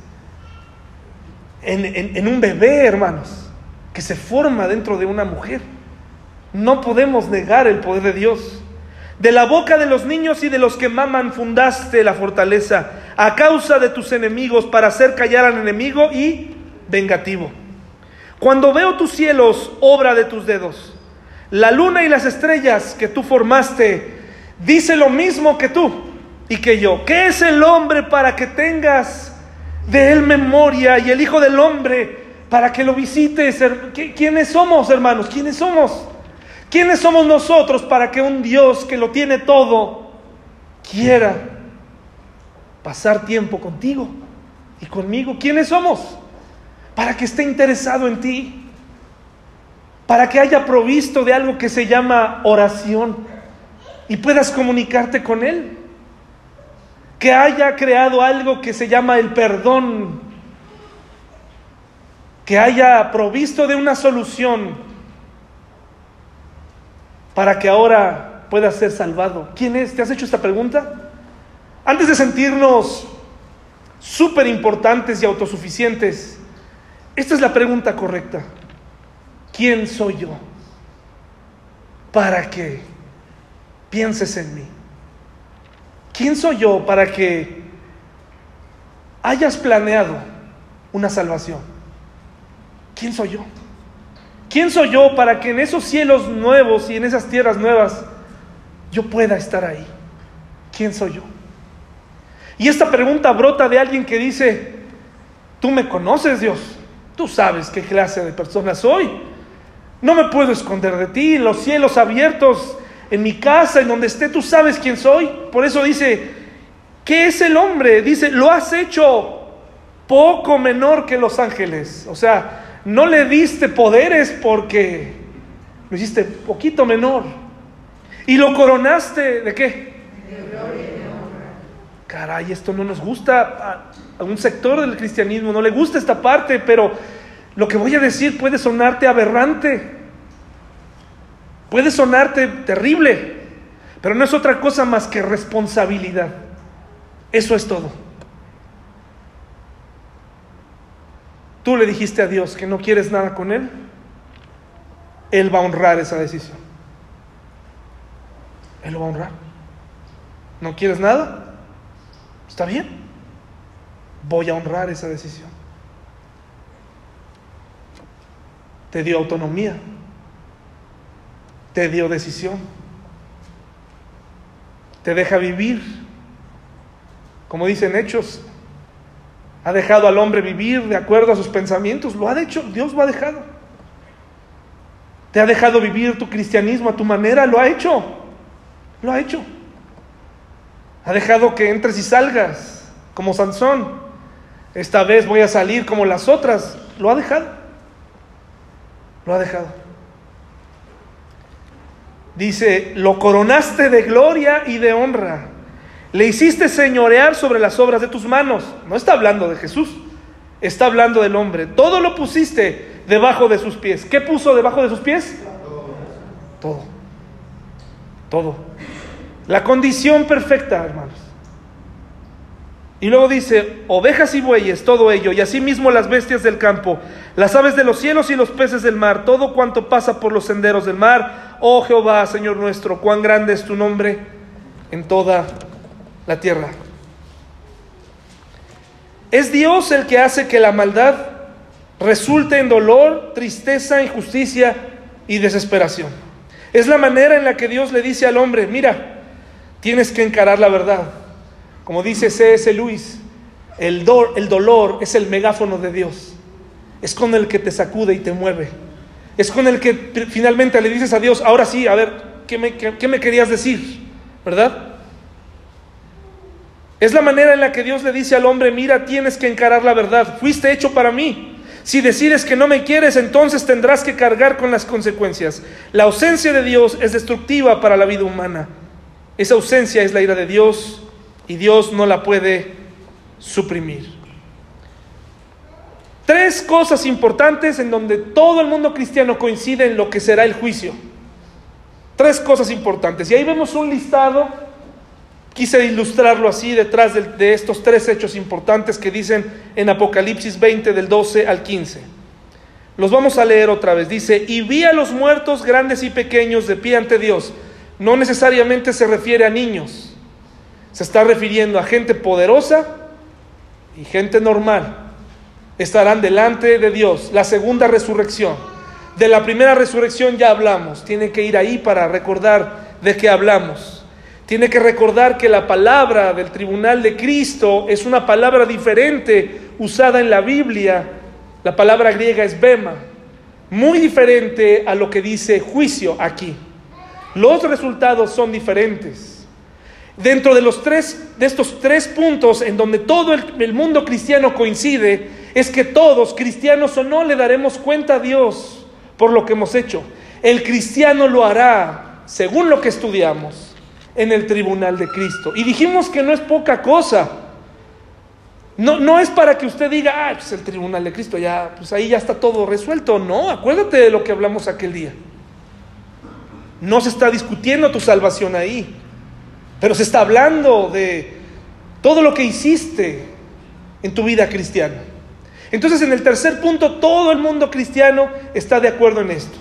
A: en, un bebé, hermanos, que se forma dentro de una mujer. No podemos negar el poder de Dios. De la boca de los niños y de los que maman fundaste la fortaleza a causa de tus enemigos para hacer callar al enemigo y vengativo. Cuando veo tus cielos, obra de tus dedos, la luna y las estrellas que tú formaste dice lo mismo que tú y que yo. ¿Qué es el hombre para que tengas de él memoria y el Hijo del Hombre para que lo visites? ¿Quiénes somos, hermanos? ¿Quiénes somos? ¿Quiénes somos nosotros para que un Dios que lo tiene todo quiera pasar tiempo contigo y conmigo? ¿Quiénes somos? Para que esté interesado en ti para que haya provisto de algo que se llama oración y puedas comunicarte con Él. Que haya creado algo que se llama el perdón. Que haya provisto de una solución para que ahora puedas ser salvado. ¿Quién es? ¿Te has hecho esta pregunta? Antes de sentirnos súper importantes y autosuficientes, esta es la pregunta correcta. ¿Quién soy yo? Para que pienses en mí. ¿Quién soy yo para que hayas planeado una salvación? ¿Quién soy yo? ¿Quién soy yo para que en esos cielos nuevos y en esas tierras nuevas yo pueda estar ahí? ¿Quién soy yo? Y esta pregunta brota de alguien que dice, tú me conoces Dios, tú sabes qué clase de persona soy, no me puedo esconder de ti, los cielos abiertos en mi casa, en donde esté, tú sabes quién soy. Por eso dice, ¿qué es el hombre? Dice, lo has hecho poco menor que los ángeles. O sea, no le diste poderes porque lo hiciste poquito menor. Y lo coronaste de qué? Caray, esto no nos gusta. A un sector del cristianismo no le gusta esta parte, pero lo que voy a decir puede sonarte aberrante, puede sonarte terrible, pero no es otra cosa más que responsabilidad. Eso es todo. Tú le dijiste a Dios que no quieres nada con Él, Él va a honrar esa decisión. Él lo va a honrar. ¿No quieres nada? Está bien. Voy a honrar esa decisión. Te dio autonomía, te dio decisión. te deja vivir, como dicen hechos. Ha dejado al hombre vivir de acuerdo a sus pensamientos, lo ha hecho, Dios lo ha dejado. Te ha dejado vivir tu cristianismo a tu manera, lo ha hecho, lo ha hecho. Ha dejado que entres y salgas como Sansón. Esta vez voy a salir como las otras, lo ha dejado. Lo ha dejado. Dice, lo coronaste de gloria y de honra. Le hiciste señorear sobre las obras de tus manos. No está hablando de Jesús, está hablando del hombre. Todo lo pusiste debajo de sus pies. ¿Qué puso debajo de sus pies? Todo. Todo. La condición perfecta, hermanos. Y luego dice, ovejas y bueyes, todo ello, y asimismo las bestias del campo, las aves de los cielos y los peces del mar, todo cuanto pasa por los senderos del mar. Oh Jehová, Señor nuestro, cuán grande es tu nombre en toda la tierra. Es Dios el que hace que la maldad resulte en dolor, tristeza, injusticia y desesperación. Es la manera en la que Dios le dice al hombre, mira, tienes que encarar la verdad como dice C.S. Luis, el, el dolor es el megáfono de Dios. Es con el que te sacude y te mueve. Es con el que finalmente le dices a Dios, ahora sí, a ver, ¿qué me, querías decir? ¿Verdad? Es la manera en la que Dios le dice al hombre, mira, tienes que encarar la verdad. Fuiste hecho para mí. Si decides que no me quieres, entonces tendrás que cargar con las consecuencias. La ausencia de Dios es destructiva para la vida humana. Esa ausencia es la ira de Dios y Dios no la puede suprimir. Tres cosas importantes en donde todo el mundo cristiano coincide en lo que será el juicio. Tres cosas importantes. Y ahí vemos un listado, quise ilustrarlo así detrás de, estos tres hechos importantes que dicen en Apocalipsis 20 del 12 al 15. Los vamos a leer otra vez. Dice, y vi a los muertos grandes y pequeños de pie ante Dios. No necesariamente se refiere a niños se está refiriendo a gente poderosa y gente normal. Estarán delante de Dios. La segunda resurrección. De la primera resurrección ya hablamos. Tiene que ir ahí para recordar de qué hablamos. Tiene que recordar que la palabra del tribunal de Cristo es una palabra diferente usada en la Biblia. La palabra griega es bema. Muy diferente a lo que dice juicio aquí. Los resultados son diferentes. Dentro de, los tres, de estos tres puntos en donde todo el, el mundo cristiano coincide, es que todos, cristianos o no, le daremos cuenta a Dios por lo que hemos hecho. El cristiano lo hará, según lo que estudiamos, en el tribunal de Cristo. Y dijimos que no es poca cosa. No, no es para que usted diga, ah, pues el tribunal de Cristo, ya, pues ahí ya está todo resuelto. No, acuérdate de lo que hablamos aquel día. No se está discutiendo tu salvación ahí. Pero se está hablando de todo lo que hiciste en tu vida cristiana. Entonces, en el tercer punto, todo el mundo cristiano está de acuerdo en esto.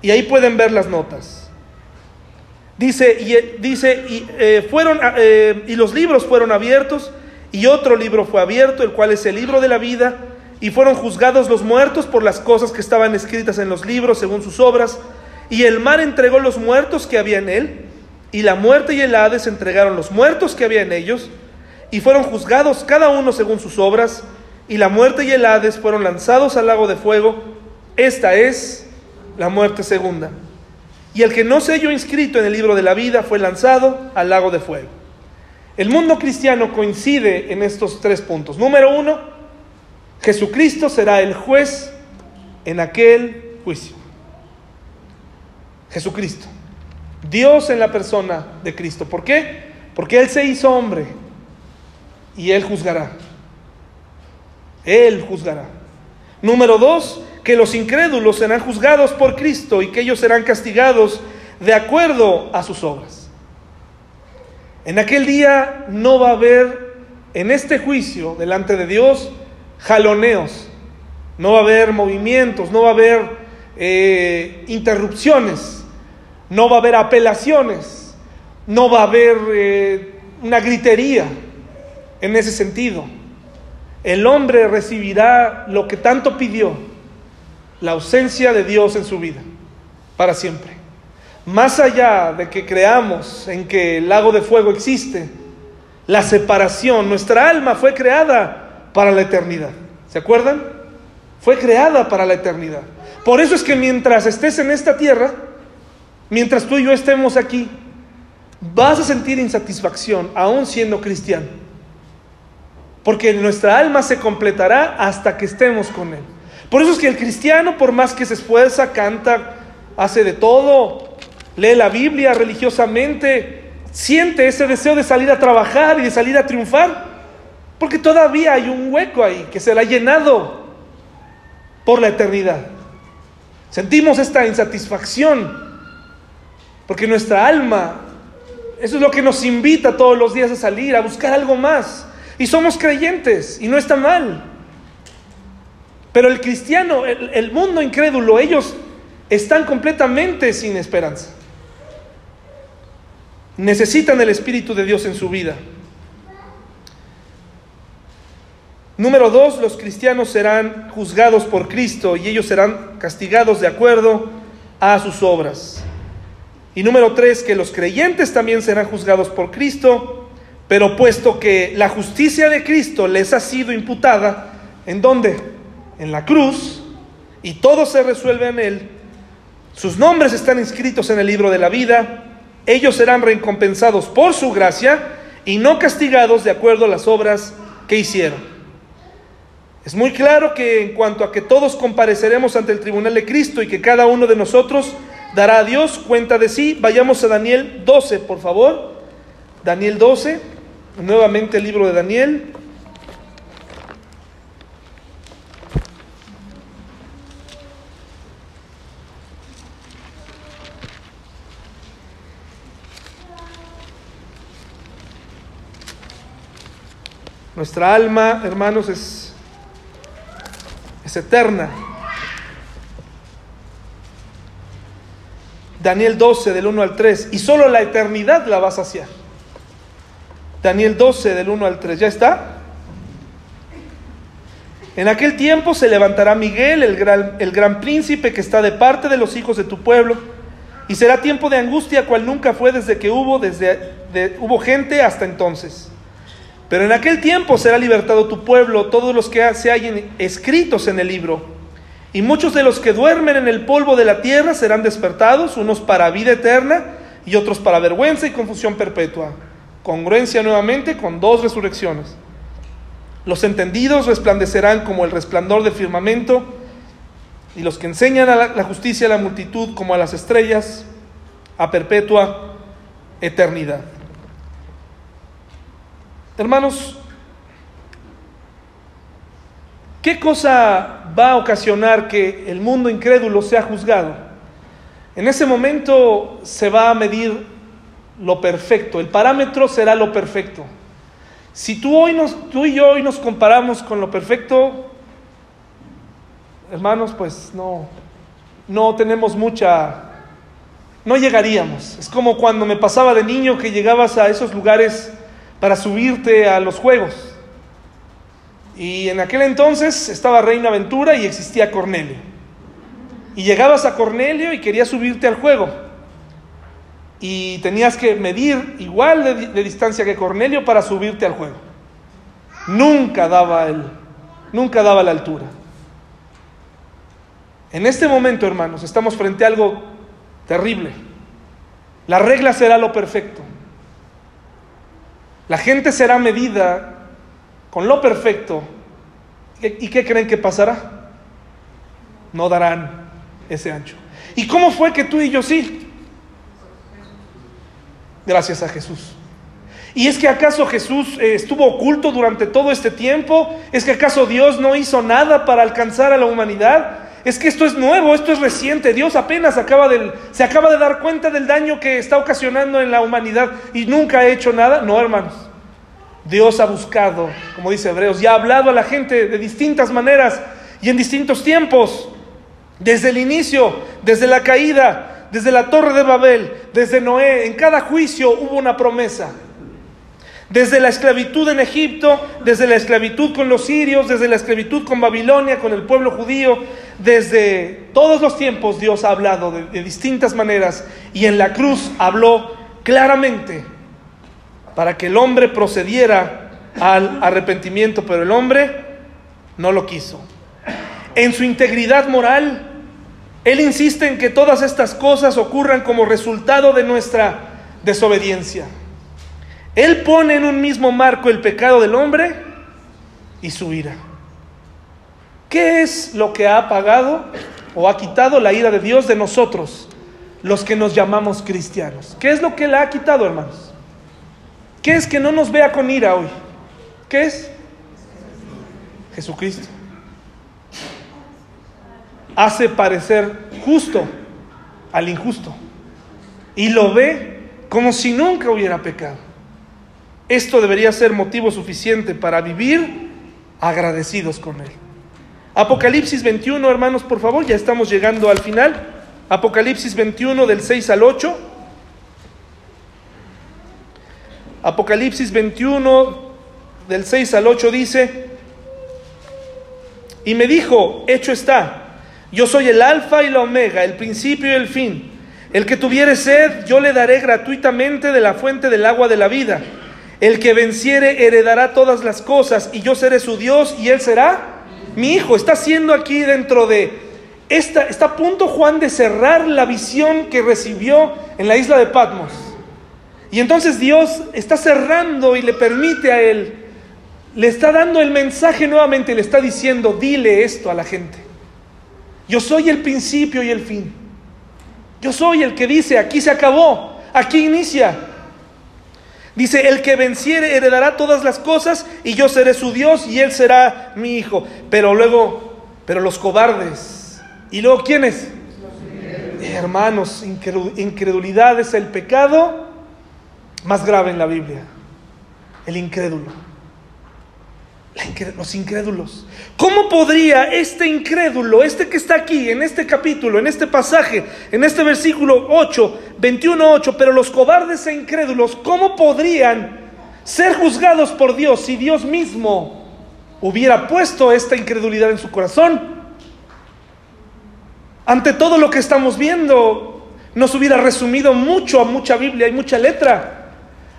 A: Y ahí pueden ver las notas. Dice, y, eh, dice, y, eh, fueron, eh, y los libros fueron abiertos, y otro libro fue abierto, el cual es el libro de la vida, y fueron juzgados los muertos por las cosas que estaban escritas en los libros según sus obras, y el mar entregó los muertos que había en él, y la muerte y el Hades entregaron los muertos que había en ellos, y fueron juzgados cada uno según sus obras, y la muerte y el Hades fueron lanzados al lago de fuego. Esta es la muerte segunda. Y el que no se halló inscrito en el libro de la vida fue lanzado al lago de fuego. El mundo cristiano coincide en estos tres puntos. Número uno, Jesucristo será el juez en aquel juicio. Jesucristo. Dios en la persona de Cristo. ¿Por qué? Porque Él se hizo hombre y Él juzgará. Él juzgará. Número dos, que los incrédulos serán juzgados por Cristo y que ellos serán castigados de acuerdo a sus obras. En aquel día no va a haber, en este juicio delante de Dios, jaloneos, no va a haber movimientos, no va a haber eh, interrupciones no va a haber apelaciones, no va a haber eh, una gritería en ese sentido. El hombre recibirá lo que tanto pidió, la ausencia de Dios en su vida, para siempre. más allá de que creamos en que el lago de fuego existe, la separación, nuestra alma fue creada para la eternidad. ¿Se acuerdan? Fue creada para la eternidad. Por eso es que mientras estés en esta tierra, mientras tú y yo estemos aquí, vas a sentir insatisfacción aún siendo cristiano. Porque nuestra alma se completará hasta que estemos con Él. Por eso es que el cristiano, por más que se esfuerza, canta, hace de todo, lee la Biblia religiosamente, siente ese deseo de salir a trabajar y de salir a triunfar, porque todavía hay un hueco ahí que se le ha llenado por la eternidad. Sentimos esta insatisfacción, porque nuestra alma, eso es lo que nos invita todos los días a salir, a buscar algo más. Y somos creyentes, y no está mal. Pero el cristiano, el, el mundo incrédulo, ellos están completamente sin esperanza. Necesitan el Espíritu de Dios en su vida. Número dos, los cristianos serán juzgados por Cristo y ellos serán castigados de acuerdo a sus obras. Y número tres, que los creyentes también serán juzgados por Cristo, pero puesto que la justicia de Cristo les ha sido imputada, ¿en dónde? En la cruz, y todo se resuelve en Él, sus nombres están inscritos en el libro de la vida, ellos serán recompensados por su gracia y no castigados de acuerdo a las obras que hicieron. Es muy claro que en cuanto a que todos compareceremos ante el tribunal de Cristo y que cada uno de nosotros dará a Dios cuenta de sí, vayamos a Daniel 12, por favor. Daniel 12, nuevamente el libro de Daniel. Nuestra alma, hermanos, es, es eterna. Daniel 12 del 1 al 3. Y solo la eternidad la va a. Daniel 12 del 1 al 3. ¿Ya está? En aquel tiempo se levantará Miguel, el gran, el gran príncipe que está de parte de los hijos de tu pueblo, y será tiempo de angustia cual nunca fue desde que hubo, desde, de, hubo gente hasta entonces. Pero en aquel tiempo será libertado tu pueblo, todos los que se hallen escritos en el libro. Y muchos de los que duermen en el polvo de la tierra serán despertados, unos para vida eterna y otros para vergüenza y confusión perpetua. Congruencia nuevamente con dos resurrecciones. Los entendidos resplandecerán como el resplandor del firmamento, y los que enseñan a la justicia a la multitud como a las estrellas, a perpetua eternidad. Hermanos, ¿qué cosa va a ocasionar que el mundo incrédulo sea juzgado? En ese momento se va a medir lo perfecto, el parámetro será lo perfecto. Si tú, hoy nos, tú y yo hoy nos comparamos con lo perfecto, hermanos, pues no, no tenemos mucha, no llegaríamos. Es como cuando me pasaba de niño que llegabas a esos lugares para subirte a los juegos. Y en aquel entonces estaba Reina Aventura y existía Cornelio. Y llegabas a Cornelio y querías subirte al juego. Y tenías que medir igual de, distancia que Cornelio para subirte al juego. Nunca daba el, nunca daba la altura. En este momento, hermanos, estamos frente a algo terrible. La regla será lo perfecto. La gente será medida con lo perfecto. ¿Y qué creen que pasará? No darán ese ancho. ¿Y cómo fue que tú y yo sí? Gracias a Jesús. ¿Y es que acaso Jesús eh, estuvo oculto durante todo este tiempo? ¿Es que acaso Dios no hizo nada para alcanzar a la humanidad? Es que esto es nuevo, esto es reciente. Dios apenas acaba se acaba de dar cuenta del daño que está ocasionando en la humanidad y nunca ha hecho nada. No, hermanos. Dios ha buscado, como dice Hebreos, y ha hablado a la gente de distintas maneras y en distintos tiempos. Desde el inicio, desde la caída, desde la torre de Babel, desde Noé, en cada juicio hubo una promesa. Desde la esclavitud en Egipto, desde la esclavitud con los sirios, desde la esclavitud con Babilonia, con el pueblo judío, desde todos los tiempos Dios ha hablado de, distintas maneras y en la cruz habló claramente para que el hombre procediera al arrepentimiento, pero el hombre no lo quiso. En su integridad moral, Él insiste en que todas estas cosas ocurran como resultado de nuestra desobediencia. Él pone en un mismo marco el pecado del hombre y su ira. ¿Qué es lo que ha apagado o ha quitado la ira de Dios de nosotros, los que nos llamamos cristianos? ¿Qué es lo que la ha quitado, hermanos? ¿Qué es que no nos vea con ira hoy? ¿Qué es? Jesucristo. Hace parecer justo al injusto y lo ve como si nunca hubiera pecado. Esto debería ser motivo suficiente para vivir agradecidos con Él. Apocalipsis 21, hermanos, por favor, ya estamos llegando al final. Apocalipsis 21 del 6 al 8. Apocalipsis 21 del 6 al 8 dice, y me dijo, hecho está, yo soy el alfa y la omega, el principio y el fin. El que tuviere sed, yo le daré gratuitamente de la fuente del agua de la vida. El que venciere heredará todas las cosas y yo seré su Dios y él será mi hijo. Está haciendo aquí dentro de esta, está a punto Juan de cerrar la visión que recibió en la isla de Patmos. Y entonces Dios está cerrando y le permite a él, le está dando el mensaje nuevamente, le está diciendo, dile esto a la gente. Yo soy el principio y el fin. Yo soy el que dice, aquí se acabó, aquí inicia. Dice, el que venciere heredará todas las cosas y yo seré su Dios y él será mi hijo. Pero luego, pero los cobardes. ¿Y luego quiénes? Hermanos, incredulidad es el pecado más grave en la Biblia. El incrédulo. Los incrédulos. ¿Cómo podría este incrédulo, este que está aquí, en este capítulo, en este pasaje, en este versículo 8, 21, 8, pero los cobardes e incrédulos, ¿cómo podrían ser juzgados por Dios si Dios mismo hubiera puesto esta incredulidad en su corazón? Ante todo lo que estamos viendo, nos hubiera resumido mucho a mucha Biblia y mucha letra,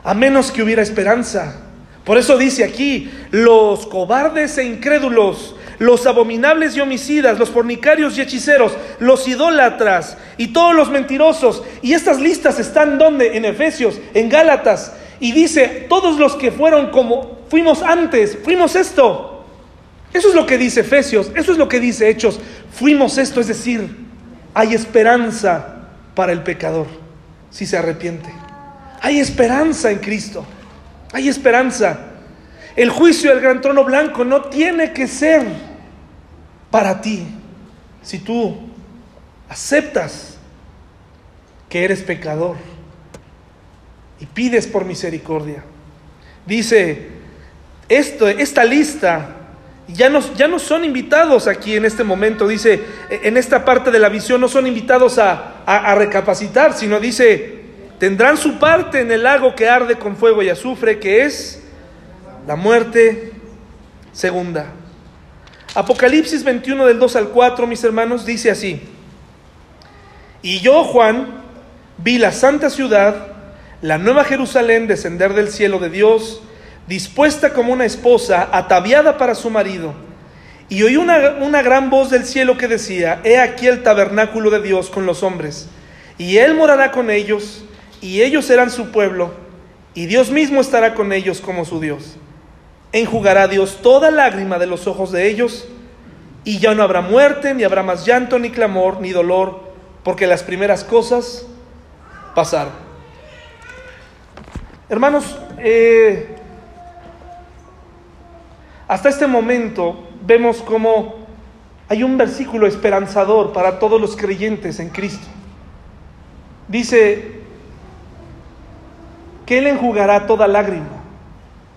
A: a menos que hubiera esperanza. Por eso dice aquí, los cobardes e incrédulos, los abominables y homicidas, los fornicarios y hechiceros, los idólatras y todos los mentirosos. Y estas listas están donde? En Efesios, en Gálatas. Y dice, todos los que fueron como fuimos antes, fuimos esto. Eso es lo que dice Efesios, eso es lo que dice Hechos. Fuimos esto, es decir, hay esperanza para el pecador si se arrepiente. Hay esperanza en Cristo. Hay esperanza. El juicio del gran trono blanco no tiene que ser para ti si tú aceptas que eres pecador y pides por misericordia. Dice, esto, esta lista ya no, ya no son invitados aquí en este momento, dice, en esta parte de la visión no son invitados a, a recapacitar, sino dice, tendrán su parte en el lago que arde con fuego y azufre, que es la muerte segunda. Apocalipsis 21 del 2 al 4, mis hermanos, dice así, y yo, Juan, vi la santa ciudad, la nueva Jerusalén, descender del cielo de Dios, dispuesta como una esposa, ataviada para su marido. Y oí una, una gran voz del cielo que decía, He aquí el tabernáculo de Dios con los hombres, y Él morará con ellos, y ellos serán su pueblo, y Dios mismo estará con ellos como su Dios. Enjugará Dios toda lágrima de los ojos de ellos, y ya no habrá muerte, ni habrá más llanto, ni clamor, ni dolor, porque las primeras cosas pasaron. Hermanos, eh, hasta este momento vemos como hay un versículo esperanzador para todos los creyentes en Cristo. Dice, que Él enjugará toda lágrima.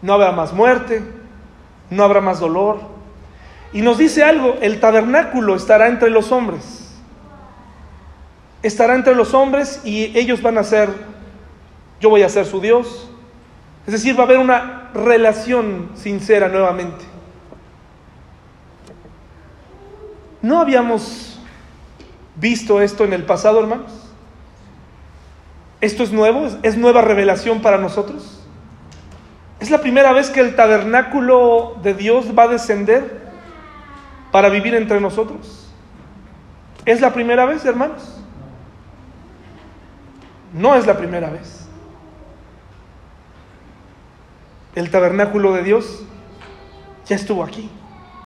A: No habrá más muerte, no habrá más dolor. Y nos dice algo, el tabernáculo estará entre los hombres. Estará entre los hombres y ellos van a ser, yo voy a ser su Dios, Es decir, va a haber una relación sincera nuevamente. ¿No habíamos visto esto en el pasado, hermanos? ¿Esto es nuevo? ¿Es nueva revelación para nosotros? ¿Es la primera vez que el tabernáculo de Dios va a descender para vivir entre nosotros? ¿Es la primera vez, hermanos? No es la primera vez. El tabernáculo de Dios ya estuvo aquí.